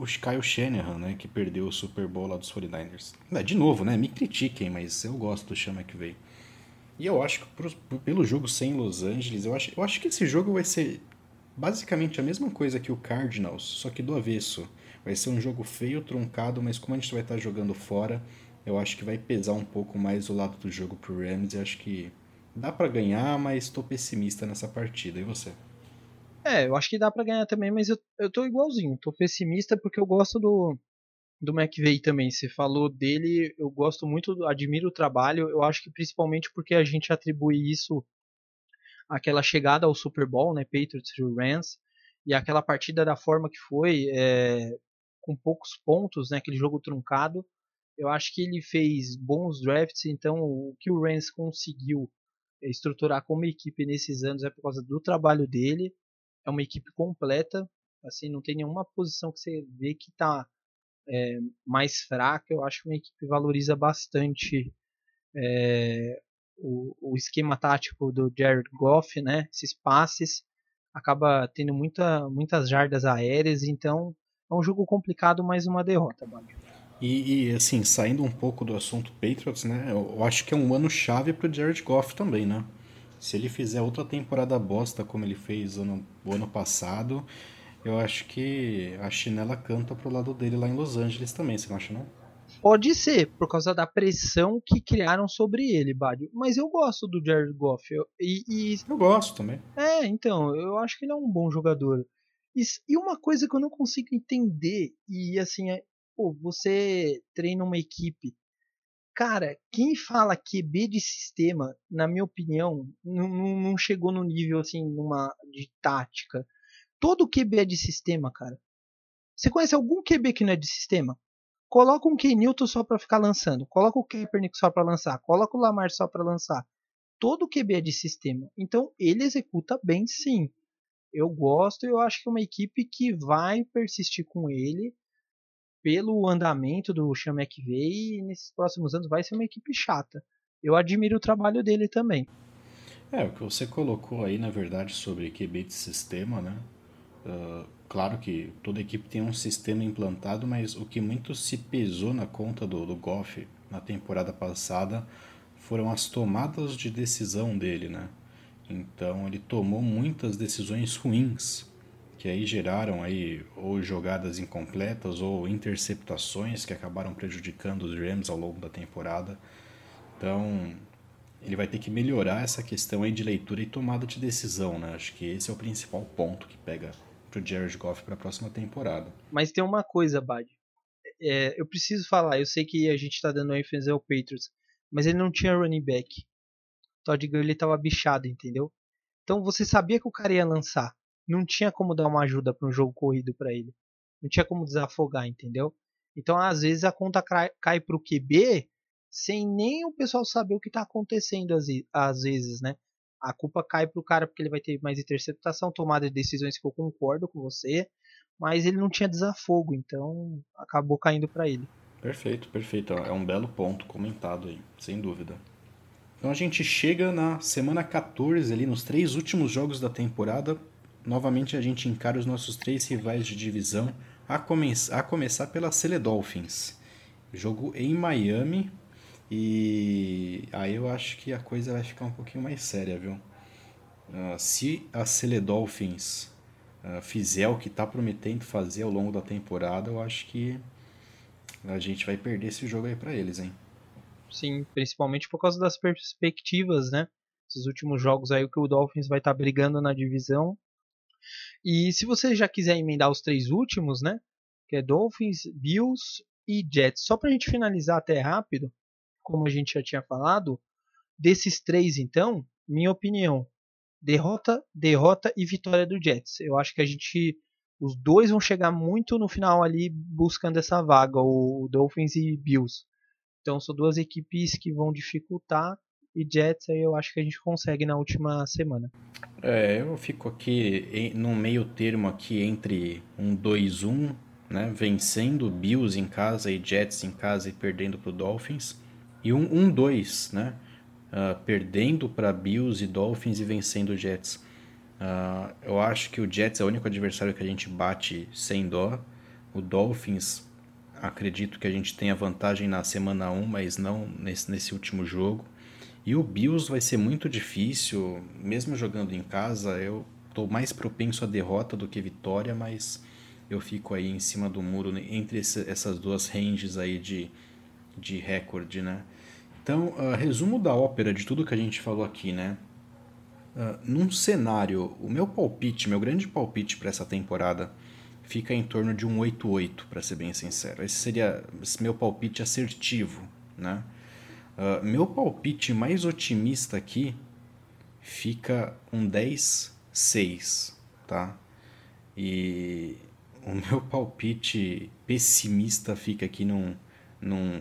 o Kyle Shanahan, né, que perdeu o Super Bowl lá dos 49ers. É, de novo, né, me critiquem, mas eu gosto do Sean McVay. E eu acho que pro, pelo jogo sem Los Angeles, eu acho, eu acho que esse jogo vai ser basicamente a mesma coisa que o Cardinals, só que do avesso. Vai ser um jogo feio, truncado, mas como a gente vai estar jogando fora, eu acho que vai pesar um pouco mais o lado do jogo pro Rams e acho que dá para ganhar, mas estou pessimista nessa partida. E você? É, eu acho que dá para ganhar também, mas eu, eu tô igualzinho. Tô pessimista porque eu gosto do, do McVeigh também. Você falou dele, eu gosto muito, admiro o trabalho. Eu acho que principalmente porque a gente atribui isso àquela chegada ao Super Bowl, né, Patriots e Rams, e aquela partida da forma que foi, é, com poucos pontos, né, aquele jogo truncado. Eu acho que ele fez bons drafts, então o que o Rams conseguiu estruturar como equipe nesses anos é por causa do trabalho dele é uma equipe completa, assim, não tem nenhuma posição que você vê que está é, mais fraca. Eu acho que uma equipe valoriza bastante é, o, o, esquema tático do Jared Goff, né? Esses passes acaba tendo muita, muitas jardas aéreas, então é um jogo complicado, mais uma derrota, Bárbara. E, e, assim, saindo um pouco do assunto Patriots, né? Eu acho que é um ano chave para o Jared Goff também, né? Se ele fizer outra temporada bosta como ele fez ano, o ano passado, eu acho que a chinela canta pro lado dele lá em Los Angeles também, você não acha não? Pode ser, por causa da pressão que criaram sobre ele, Badio. Mas eu gosto do Jared Goff. Eu, e, e... eu gosto também. É, então, eu acho que ele é um bom jogador. E, e uma coisa que eu não consigo entender, e assim, é, pô, você treina uma equipe Cara, quem fala QB de sistema, na minha opinião, não, não chegou no nível assim numa de tática. Todo QB é de sistema, cara. Você conhece algum QB que não é de sistema? Coloca um Kenilton só para ficar lançando, coloca o Kaepernick só para lançar, coloca o Lamar só para lançar. Todo QB é de sistema. Então ele executa bem, sim. Eu gosto, eu acho que é uma equipe que vai persistir com ele pelo andamento do Sean McVay, nesses próximos anos vai ser uma equipe chata. Eu admiro o trabalho dele também. É, o que você colocou aí, na verdade, sobre QB de sistema, né? Uh, claro que toda equipe tem um sistema implantado, mas o que muito se pesou na conta do, do Goff na temporada passada foram as tomadas de decisão dele, né? Então ele tomou muitas decisões ruins que aí geraram aí ou jogadas incompletas ou interceptações que acabaram prejudicando os Rams ao longo da temporada. Então, ele vai ter que melhorar essa questão aí de leitura e tomada de decisão, né? Acho que esse é o principal ponto que pega pro Jared Goff para a próxima temporada. Mas tem uma coisa, Bad. É, eu preciso falar, eu sei que a gente está dando ênfase ao Patriots, mas ele não tinha running back. Todd Gurley estava bichado, entendeu? Então você sabia que o cara ia lançar não tinha como dar uma ajuda para um jogo corrido para ele. Não tinha como desafogar, entendeu? Então, às vezes, a conta cai para o QB sem nem o pessoal saber o que está acontecendo, às vezes, né? A culpa cai para o cara porque ele vai ter mais interceptação, tomada de decisões que eu concordo com você, mas ele não tinha desafogo, então acabou caindo para ele. Perfeito, perfeito. É um belo ponto comentado aí, sem dúvida. Então a gente chega na semana 14 ali, nos três últimos jogos da temporada, novamente a gente encara os nossos três rivais de divisão, a, come a começar pela Cele Dolphins. Jogo em Miami e aí eu acho que a coisa vai ficar um pouquinho mais séria, viu? Uh, se a Cele Dolphins uh, fizer o que está prometendo fazer ao longo da temporada, eu acho que a gente vai perder esse jogo aí para eles, hein? Sim, principalmente por causa das perspectivas, né? Esses últimos jogos aí que o Dolphins vai estar tá brigando na divisão e se você já quiser emendar os três últimos, né? Que é Dolphins, Bills e Jets. Só para a gente finalizar até rápido, como a gente já tinha falado, desses três então, minha opinião, derrota, derrota e vitória do Jets. Eu acho que a gente os dois vão chegar muito no final ali buscando essa vaga, o Dolphins e Bills. Então são duas equipes que vão dificultar e Jets aí eu acho que a gente consegue na última semana. É, eu fico aqui no meio termo aqui entre um 2-1, né, vencendo Bills em casa e Jets em casa e perdendo para o Dolphins, e um 1-2, né, uh, perdendo para Bills e Dolphins e vencendo Jets. Uh, eu acho que o Jets é o único adversário que a gente bate sem dó. O Dolphins, acredito que a gente tenha vantagem na semana 1, mas não nesse, nesse último jogo. E o Bills vai ser muito difícil, mesmo jogando em casa, eu estou mais propenso a derrota do que vitória, mas eu fico aí em cima do muro entre esse, essas duas ranges aí de, de recorde, né? Então, uh, resumo da ópera de tudo que a gente falou aqui, né? Uh, num cenário, o meu palpite, meu grande palpite para essa temporada fica em torno de um 8-8, para ser bem sincero. Esse seria meu palpite assertivo, né? Uh, meu palpite mais otimista aqui fica um 10-6, tá? E o meu palpite pessimista fica aqui num, num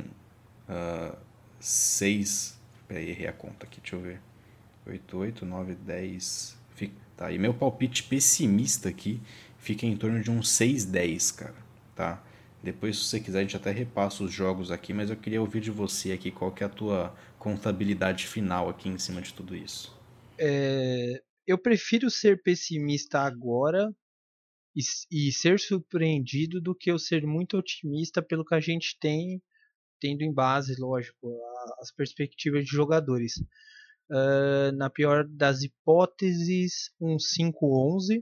uh, 6. Peraí, errei a conta aqui, deixa eu ver. 8, 8, 9, 10. Fica, tá, e meu palpite pessimista aqui fica em torno de um 6-10, cara, tá? Depois, se você quiser, a gente até repassa os jogos aqui, mas eu queria ouvir de você aqui qual que é a tua contabilidade final aqui em cima de tudo isso. É, eu prefiro ser pessimista agora e, e, ser surpreendido do que eu ser muito otimista pelo que a gente tem, tendo em base, lógico, a, as perspectivas de jogadores. Uh, na pior das hipóteses, um 5-11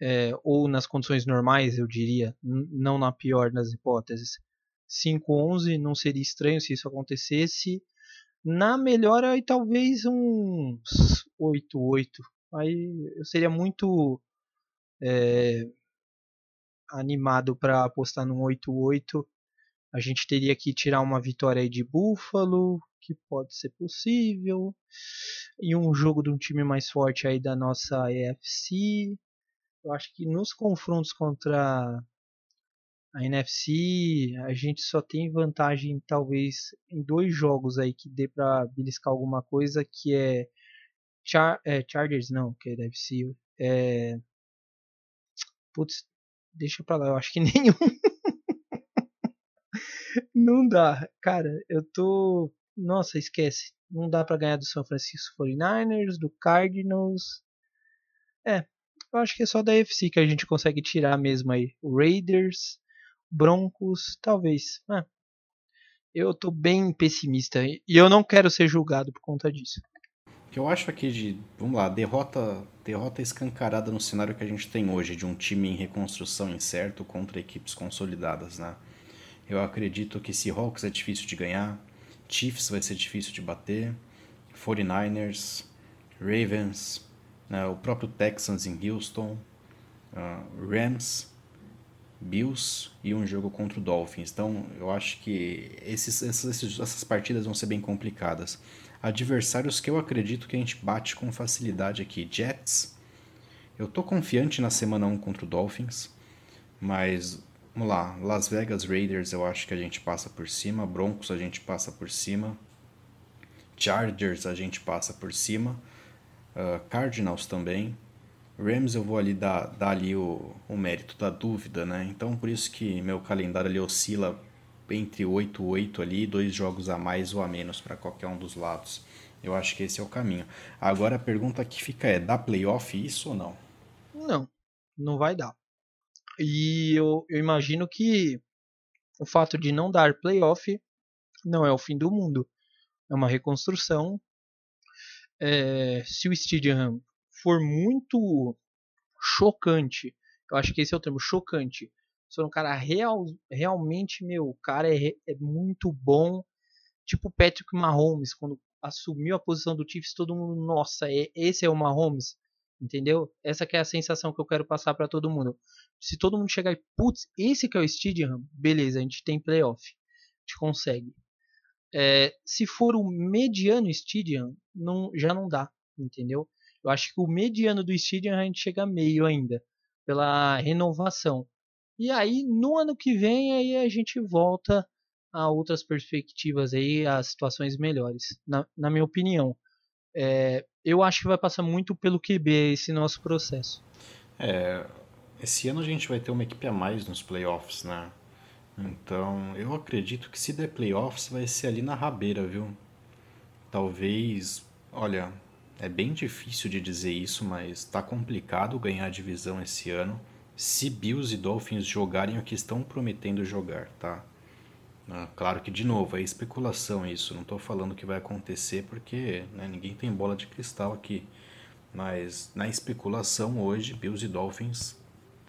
é, ou nas condições normais, eu diria, não na pior das hipóteses. 5-11 não seria estranho se isso acontecesse. Na melhor, aí talvez uns 8-8. Aí eu seria muito é, animado para apostar num 8-8. A gente teria que tirar uma vitória aí de Buffalo, que pode ser possível. E um jogo de um time mais forte aí da nossa EFC. Eu acho que nos confrontos contra a NFC a gente só tem vantagem talvez em dois jogos aí que dê para beliscar alguma coisa que é, Char é Chargers não, que deve ser é Putz, deixa pra lá, eu acho que nenhum. não dá, cara, eu tô, nossa, esquece. Não dá para ganhar do São Francisco 49ers, do Cardinals. É, eu acho que é só da FC que a gente consegue tirar mesmo aí. Raiders, Broncos, talvez. Ah, eu tô bem pessimista e eu não quero ser julgado por conta disso. O que eu acho aqui de, vamos lá, derrota, derrota escancarada no cenário que a gente tem hoje, de um time em reconstrução incerto contra equipes consolidadas, né? Eu acredito que Seahawks é difícil de ganhar, Chiefs vai ser difícil de bater, 49ers, Ravens, né, o próprio Texans em Houston, uh, Rams, Bills e um jogo contra o Dolphins. Então eu acho que esses, esses, essas partidas vão ser bem complicadas. Adversários que eu acredito que a gente bate com facilidade aqui: Jets. Eu tô confiante na semana 1 contra o Dolphins, mas vamos lá. Las Vegas Raiders eu acho que a gente passa por cima, Broncos a gente passa por cima, Chargers a gente passa por cima uh, Cardinals também. Rams eu vou ali dar, dar ali o, o mérito da dúvida, né? Então por isso que meu calendário ali oscila entre 8 e 8 ali, dois jogos a mais ou a menos para qualquer um dos lados. Eu acho que esse é o caminho. Agora a pergunta que fica é: dá playoff isso ou não? Não, não vai dar. E eu, eu imagino que o fato de não dar playoff não é o fim do mundo. É uma reconstrução é, se o Stadium for muito chocante, eu acho que esse é o termo, chocante. Se um cara real, realmente, meu, o cara é, é muito bom. Tipo Patrick Mahomes, quando assumiu a posição do Chiefs, todo mundo, nossa, é, esse é o Mahomes, entendeu? Essa que é a sensação que eu quero passar para todo mundo. Se todo mundo chegar e, putz, esse que é o Stadium, beleza, a gente tem playoff, a gente consegue. É, se for o mediano Stadium, não, já não dá, entendeu? Eu acho que o mediano do Stadium a gente chega meio ainda, pela renovação. E aí, no ano que vem, aí a gente volta a outras perspectivas aí, a situações melhores, na, na minha opinião. É, eu acho que vai passar muito pelo QB esse nosso processo. É, esse ano a gente vai ter uma equipe a mais nos playoffs, né? Então, eu acredito que se der playoffs vai ser ali na rabeira, viu? Talvez, olha, é bem difícil de dizer isso, mas tá complicado ganhar a divisão esse ano se Bills e Dolphins jogarem o que estão prometendo jogar, tá? Ah, claro que, de novo, é especulação isso, não estou falando que vai acontecer porque né, ninguém tem bola de cristal aqui. Mas na especulação hoje, Bills e Dolphins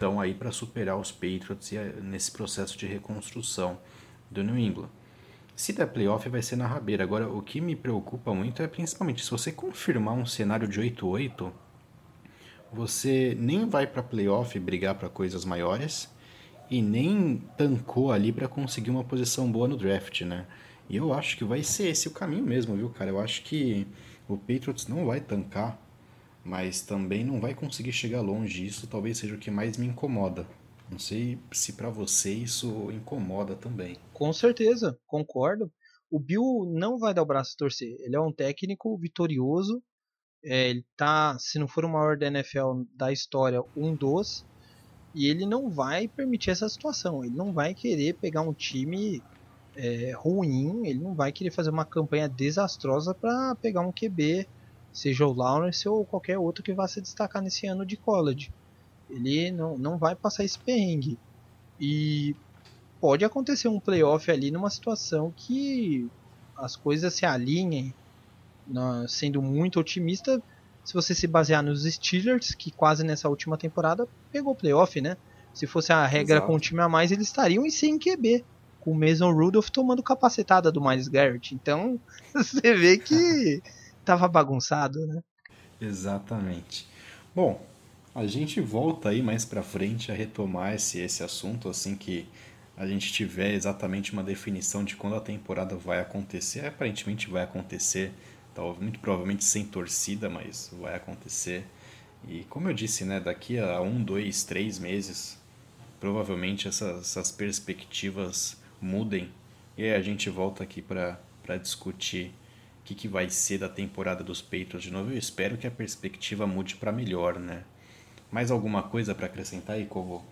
estão aí para superar os Patriots eh, nesse processo de reconstrução do New England. Se der playoff, vai ser na rabeira. Agora, o que me preocupa muito é principalmente se você confirmar um cenário de 8-8, você nem vai para playoff brigar para coisas maiores e nem tancou ali para conseguir uma posição boa no draft, né? E eu acho que vai ser esse o caminho mesmo, viu, cara? Eu acho que o Patriots não vai tancar, mas também não vai conseguir chegar longe. Isso talvez seja o que mais me incomoda. Não sei se para você isso incomoda também. Com certeza, concordo. O Bill não vai dar o braço a torcer. Ele é um técnico vitorioso. É, ele tá, se não for o maior da NFL da história, um dos. E ele não vai permitir essa situação. Ele não vai querer pegar um time é, ruim. Ele não vai querer fazer uma campanha desastrosa para pegar um QB, seja o Lawrence ou qualquer outro que vá se destacar nesse ano de college. Ele não, não vai passar esse perrengue. E pode acontecer um playoff ali numa situação que as coisas se alinhem, sendo muito otimista. Se você se basear nos Steelers, que quase nessa última temporada pegou playoff, né? Se fosse a regra Exato. com um time a mais, eles estariam em sem QB. Com o Mason Rudolph tomando capacetada do Miles Garrett. Então, você vê que tava bagunçado, né? Exatamente. Bom, a gente volta aí mais para frente a retomar esse, esse assunto assim que a gente tiver exatamente uma definição de quando a temporada vai acontecer. Aparentemente vai acontecer, talvez muito provavelmente sem torcida, mas vai acontecer. E como eu disse, né, daqui a um, dois, três meses, provavelmente essas, essas perspectivas mudem e a gente volta aqui para discutir que, que vai ser da temporada dos Patriots de novo. Eu espero que a perspectiva mude para melhor, né? Mais alguma coisa para acrescentar aí, Kovo?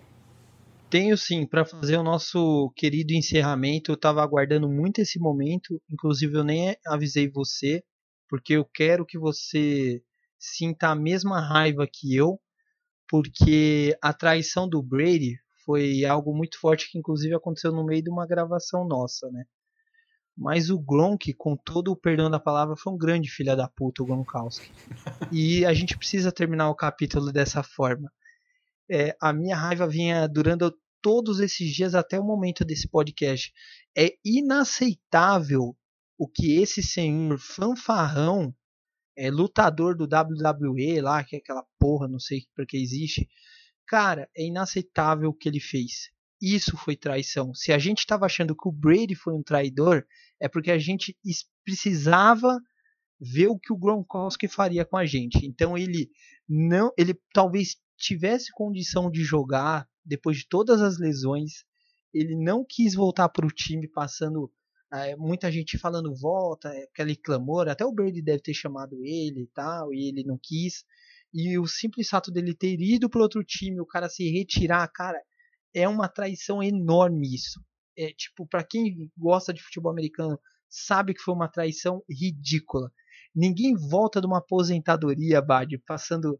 Tenho sim, para fazer o nosso querido encerramento. Eu estava aguardando muito esse momento, inclusive eu nem avisei você, porque eu quero que você sinta a mesma raiva que eu, porque a traição do Brady foi algo muito forte que inclusive aconteceu no meio de uma gravação nossa, né? Mas o Gronk, com todo o perdão da palavra, foi um grande filho da puta, o Gronkowski. e a gente precisa terminar o capítulo dessa forma. É, a minha raiva vinha durando todos esses dias até o momento desse podcast. É inaceitável o que esse senhor fanfarrão, é, lutador do WWE lá, que é aquela porra, não sei para que existe. Cara, é inaceitável o que ele fez. Isso foi traição. Se a gente estava achando que o Brady foi um traidor, é porque a gente precisava ver o que o Gronkowski faria com a gente. Então ele não, ele talvez tivesse condição de jogar depois de todas as lesões. Ele não quis voltar para o time, passando é, muita gente falando volta, aquele clamor. Até o Brady deve ter chamado ele e tal, e ele não quis. E o simples fato dele ter ido para outro time, o cara se retirar, cara, é uma traição enorme isso. É tipo, para quem gosta de futebol americano, sabe que foi uma traição ridícula. Ninguém volta de uma aposentadoria, Bad, passando,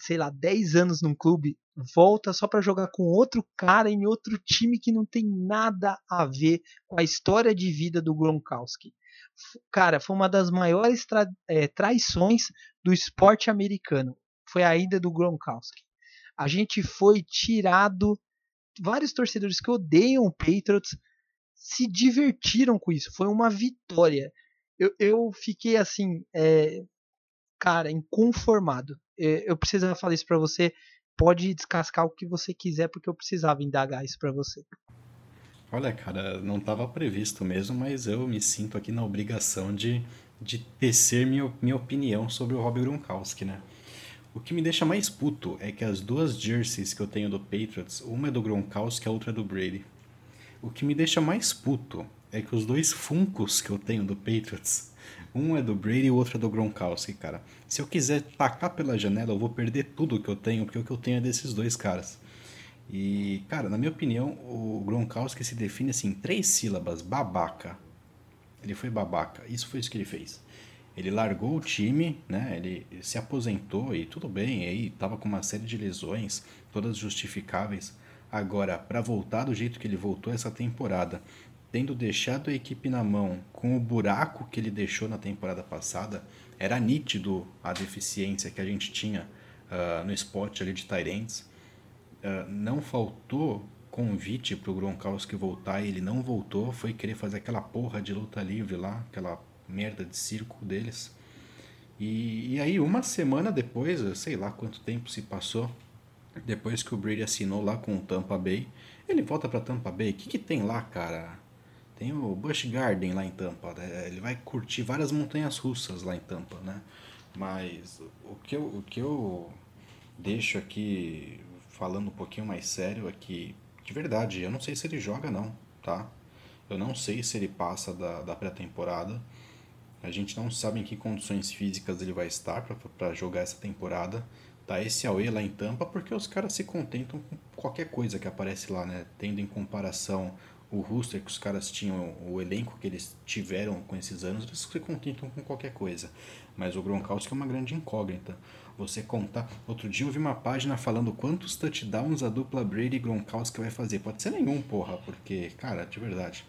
sei lá, 10 anos num clube, volta só para jogar com outro cara em outro time que não tem nada a ver com a história de vida do Gronkowski. Cara, foi uma das maiores tra é, traições do esporte americano. Foi a ida do Gronkowski. A gente foi tirado vários torcedores que odeiam o Patriots se divertiram com isso. Foi uma vitória. Eu, eu fiquei assim, é, cara, inconformado. É, eu precisava falar isso para você. Pode descascar o que você quiser, porque eu precisava indagar isso para você. Olha, cara, não estava previsto mesmo, mas eu me sinto aqui na obrigação de, de tecer minha, minha opinião sobre o Rob Gronkowski, né? O que me deixa mais puto é que as duas jerseys que eu tenho do Patriots, uma é do Gronkowski e a outra é do Brady. O que me deixa mais puto é que os dois Funcos que eu tenho do Patriots, um é do Brady e o outro é do Gronkowski, cara. Se eu quiser tacar pela janela, eu vou perder tudo que eu tenho, porque o que eu tenho é desses dois caras. E, cara, na minha opinião, o Gronkowski se define assim, três sílabas, babaca. Ele foi babaca, isso foi isso que ele fez. Ele largou o time, né? Ele se aposentou e tudo bem, aí tava com uma série de lesões, todas justificáveis. Agora, para voltar do jeito que ele voltou essa temporada, tendo deixado a equipe na mão com o buraco que ele deixou na temporada passada, era nítido a deficiência que a gente tinha uh, no spot ali de Tyrants. Uh, não faltou convite para o Gronkowski voltar e ele não voltou, foi querer fazer aquela porra de luta livre lá, aquela merda de circo deles. E, e aí, uma semana depois, sei lá quanto tempo se passou, depois que o Brady assinou lá com o Tampa Bay, ele volta para Tampa Bay. O que, que tem lá, cara? Tem o Busch Garden lá em Tampa. Né? Ele vai curtir várias montanhas russas lá em Tampa, né? Mas o que eu, o que eu deixo aqui falando um pouquinho mais sério é que, de verdade, eu não sei se ele joga não, tá? Eu não sei se ele passa da, da pré-temporada. A gente não sabe em que condições físicas ele vai estar para jogar essa temporada. Tá esse Aue lá em Tampa porque os caras se contentam com qualquer coisa que aparece lá, né? Tendo em comparação o roster que os caras tinham, o elenco que eles tiveram com esses anos, eles se contentam com qualquer coisa. Mas o Gronkowski é uma grande incógnita. Você contar. Outro dia eu vi uma página falando quantos touchdowns a dupla Brady e Gronkowski vai fazer. Pode ser nenhum, porra, porque, cara, de verdade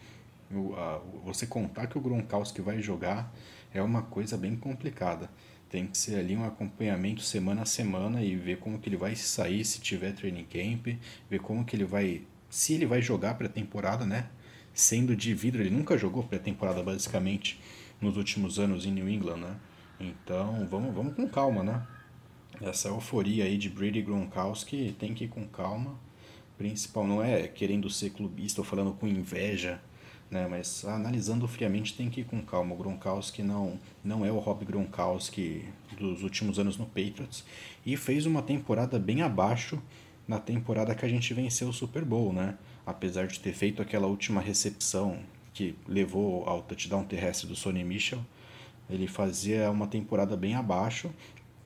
você contar que o Gronkowski vai jogar é uma coisa bem complicada. Tem que ser ali um acompanhamento semana a semana e ver como que ele vai sair se tiver training camp, ver como que ele vai, se ele vai jogar pré-temporada, né? Sendo de vidro, ele nunca jogou pré-temporada basicamente nos últimos anos em New England, né? Então, vamos, vamos com calma, né? Essa euforia aí de Brady Gronkowski tem que ir com calma. Principal não é querendo ser clubista ou falando com inveja né? Mas analisando friamente tem que ir com calma. O Gronkowski não, não é o Rob Gronkowski dos últimos anos no Patriots e fez uma temporada bem abaixo na temporada que a gente venceu o Super Bowl, né? Apesar de ter feito aquela última recepção que levou ao touchdown terrestre do Sonny Michel, ele fazia uma temporada bem abaixo.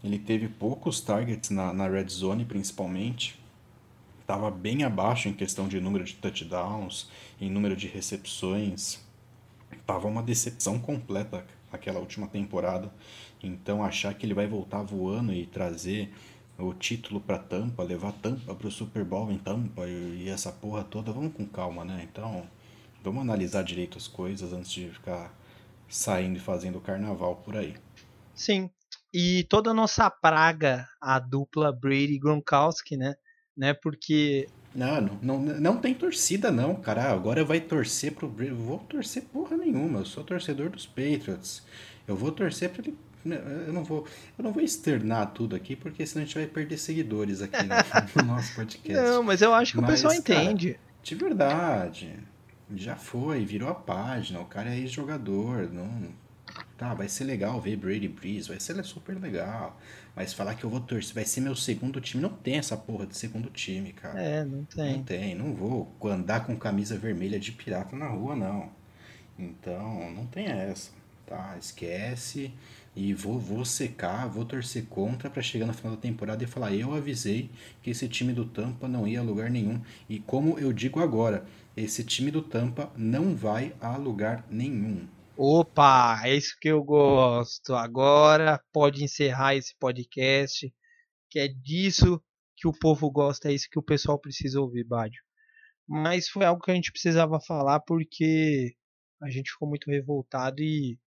Ele teve poucos targets na, na red zone, principalmente estava bem abaixo em questão de número de touchdowns, em número de recepções. Tava uma decepção completa aquela última temporada. Então achar que ele vai voltar voando e trazer o título para Tampa, levar Tampa para o Super Bowl em Tampa e, essa porra toda, vamos com calma, né? Então, vamos analisar direito as coisas antes de ficar saindo e fazendo carnaval por aí. Sim. E toda a nossa praga, a dupla Brady Gronkowski, né? Né? Porque. Não, não, não, não tem torcida, não, cara. Agora vai torcer pro. Eu vou torcer porra nenhuma. Eu sou torcedor dos Patriots. Eu vou torcer pra ele. Né, eu não vou, eu não vou externar tudo aqui, porque senão a gente vai perder seguidores aqui no, no nosso podcast. Não, mas eu acho que mas, o pessoal cara, entende. De verdade. Já foi, virou a página. O cara é ex-jogador. Não, tá, vai ser legal ver Brady Breeze, vai ser super legal. Mas falar que eu vou torcer, vai ser meu segundo time, não tem essa porra de segundo time, cara. É, não tem. Não tem, não vou andar com camisa vermelha de pirata na rua, não. Então, não tem essa, tá? Esquece e vou, vou secar, vou torcer contra para chegar no final da temporada e falar: eu avisei que esse time do Tampa não ia a lugar nenhum. E como eu digo agora, esse time do Tampa não vai a lugar nenhum. Opa, é isso que eu gosto. Agora pode encerrar esse podcast, que é disso que o povo gosta, é isso que o pessoal precisa ouvir, Bádio. Mas foi algo que a gente precisava falar porque a gente ficou muito revoltado e,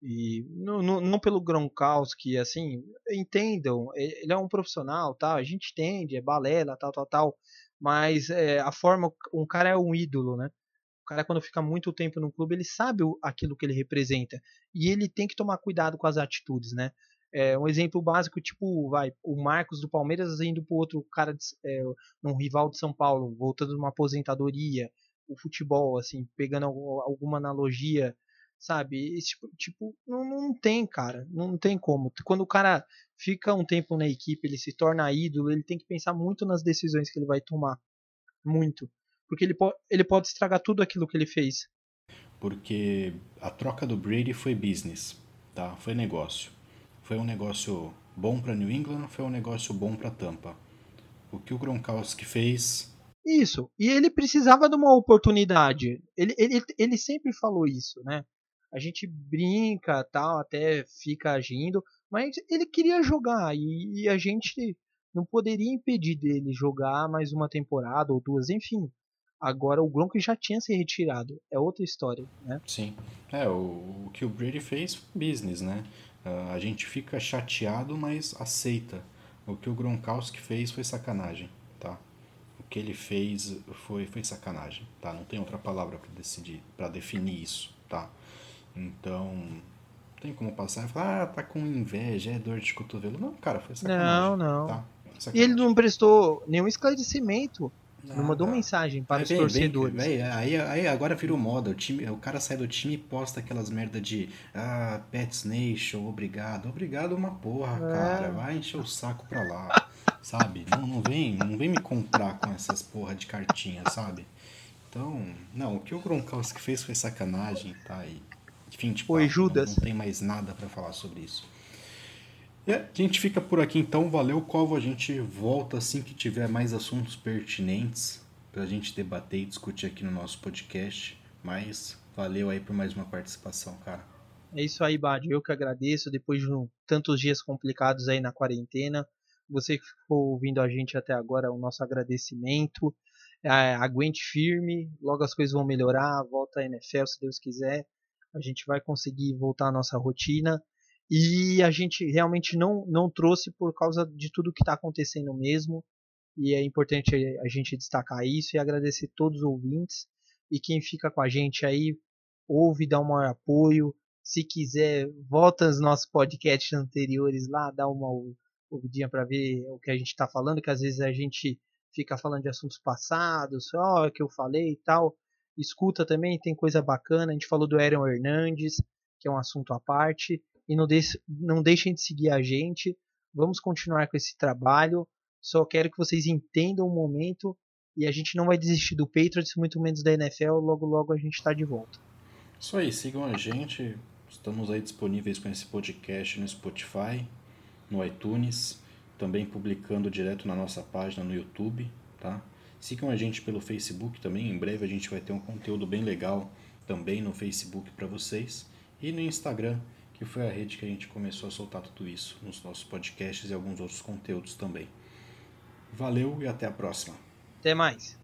e não, não, não pelo Gronkowski, assim, entendam, ele é um profissional, tá? A gente entende, é balela, tal, tal, tal, mas é, a forma, um cara é um ídolo, né? Cara, quando fica muito tempo no clube, ele sabe aquilo que ele representa. E ele tem que tomar cuidado com as atitudes, né? É, um exemplo básico, tipo, vai, o Marcos do Palmeiras indo pro outro cara, de, é, um rival de São Paulo, voltando de uma aposentadoria, o futebol, assim, pegando alguma analogia, sabe? Esse, tipo, tipo não, não tem, cara, não tem como. Quando o cara fica um tempo na equipe, ele se torna ídolo, ele tem que pensar muito nas decisões que ele vai tomar, muito, porque ele, po ele pode estragar tudo aquilo que ele fez. Porque a troca do Brady foi business, tá? Foi negócio. Foi um negócio bom para New England, foi um negócio bom para Tampa. O que o Gronkowski fez isso. E ele precisava de uma oportunidade. Ele, ele, ele sempre falou isso, né? A gente brinca, tal, até fica agindo, mas ele queria jogar e, e a gente não poderia impedir dele jogar mais uma temporada ou duas, enfim. Agora o Gronk já tinha se retirado, é outra história, né? Sim. É, o, o que o Brady fez foi business, né? Uh, a gente fica chateado, mas aceita. O que o Gronkowski fez foi sacanagem, tá? O que ele fez foi, foi sacanagem, tá? Não tem outra palavra para decidir, para definir isso, tá? Então, tem como passar e falar, ah, tá com inveja, é dor de cotovelo. Não, cara, foi sacanagem. Não, não. Tá? E ele não prestou nenhum esclarecimento. Nada. Não mandou mensagem para é, os bem, torcedores. Bem, aí, aí agora virou moda. O, time, o cara sai do time e posta aquelas merda de ah, Pets Nation, obrigado. Obrigado uma porra, é. cara. Vai encher o saco pra lá. sabe? Não, não, vem, não vem me comprar com essas porra de cartinha, sabe? Então, não, o que o Gronkowski fez foi sacanagem, tá? E, enfim, tipo, Oi, Judas. Não, não tem mais nada para falar sobre isso. E a gente fica por aqui então. Valeu, Covo. A gente volta assim que tiver mais assuntos pertinentes para a gente debater e discutir aqui no nosso podcast. Mas valeu aí por mais uma participação, cara. É isso aí, Bad. Eu que agradeço. Depois de um, tantos dias complicados aí na quarentena, você que ficou ouvindo a gente até agora, o nosso agradecimento. É, aguente firme, logo as coisas vão melhorar. Volta a NFL se Deus quiser. A gente vai conseguir voltar à nossa rotina e a gente realmente não, não trouxe por causa de tudo que está acontecendo mesmo. E é importante a gente destacar isso e agradecer todos os ouvintes. E quem fica com a gente aí, ouve, dá um maior apoio. Se quiser, volta aos nossos podcasts anteriores lá, dá uma ouvidinha para ver o que a gente está falando, que às vezes a gente fica falando de assuntos passados, ó, oh, que eu falei e tal. Escuta também, tem coisa bacana. A gente falou do Aaron Hernandes, que é um assunto à parte e não, deixe, não deixem de seguir a gente. Vamos continuar com esse trabalho. Só quero que vocês entendam o momento e a gente não vai desistir do Patriots, muito menos da NFL. Logo, logo a gente está de volta. Isso aí, sigam a gente. Estamos aí disponíveis com esse podcast no Spotify, no iTunes, também publicando direto na nossa página no YouTube, tá? Sigam a gente pelo Facebook também. Em breve a gente vai ter um conteúdo bem legal também no Facebook para vocês e no Instagram que foi a rede que a gente começou a soltar tudo isso nos nossos podcasts e alguns outros conteúdos também. Valeu e até a próxima. Até mais.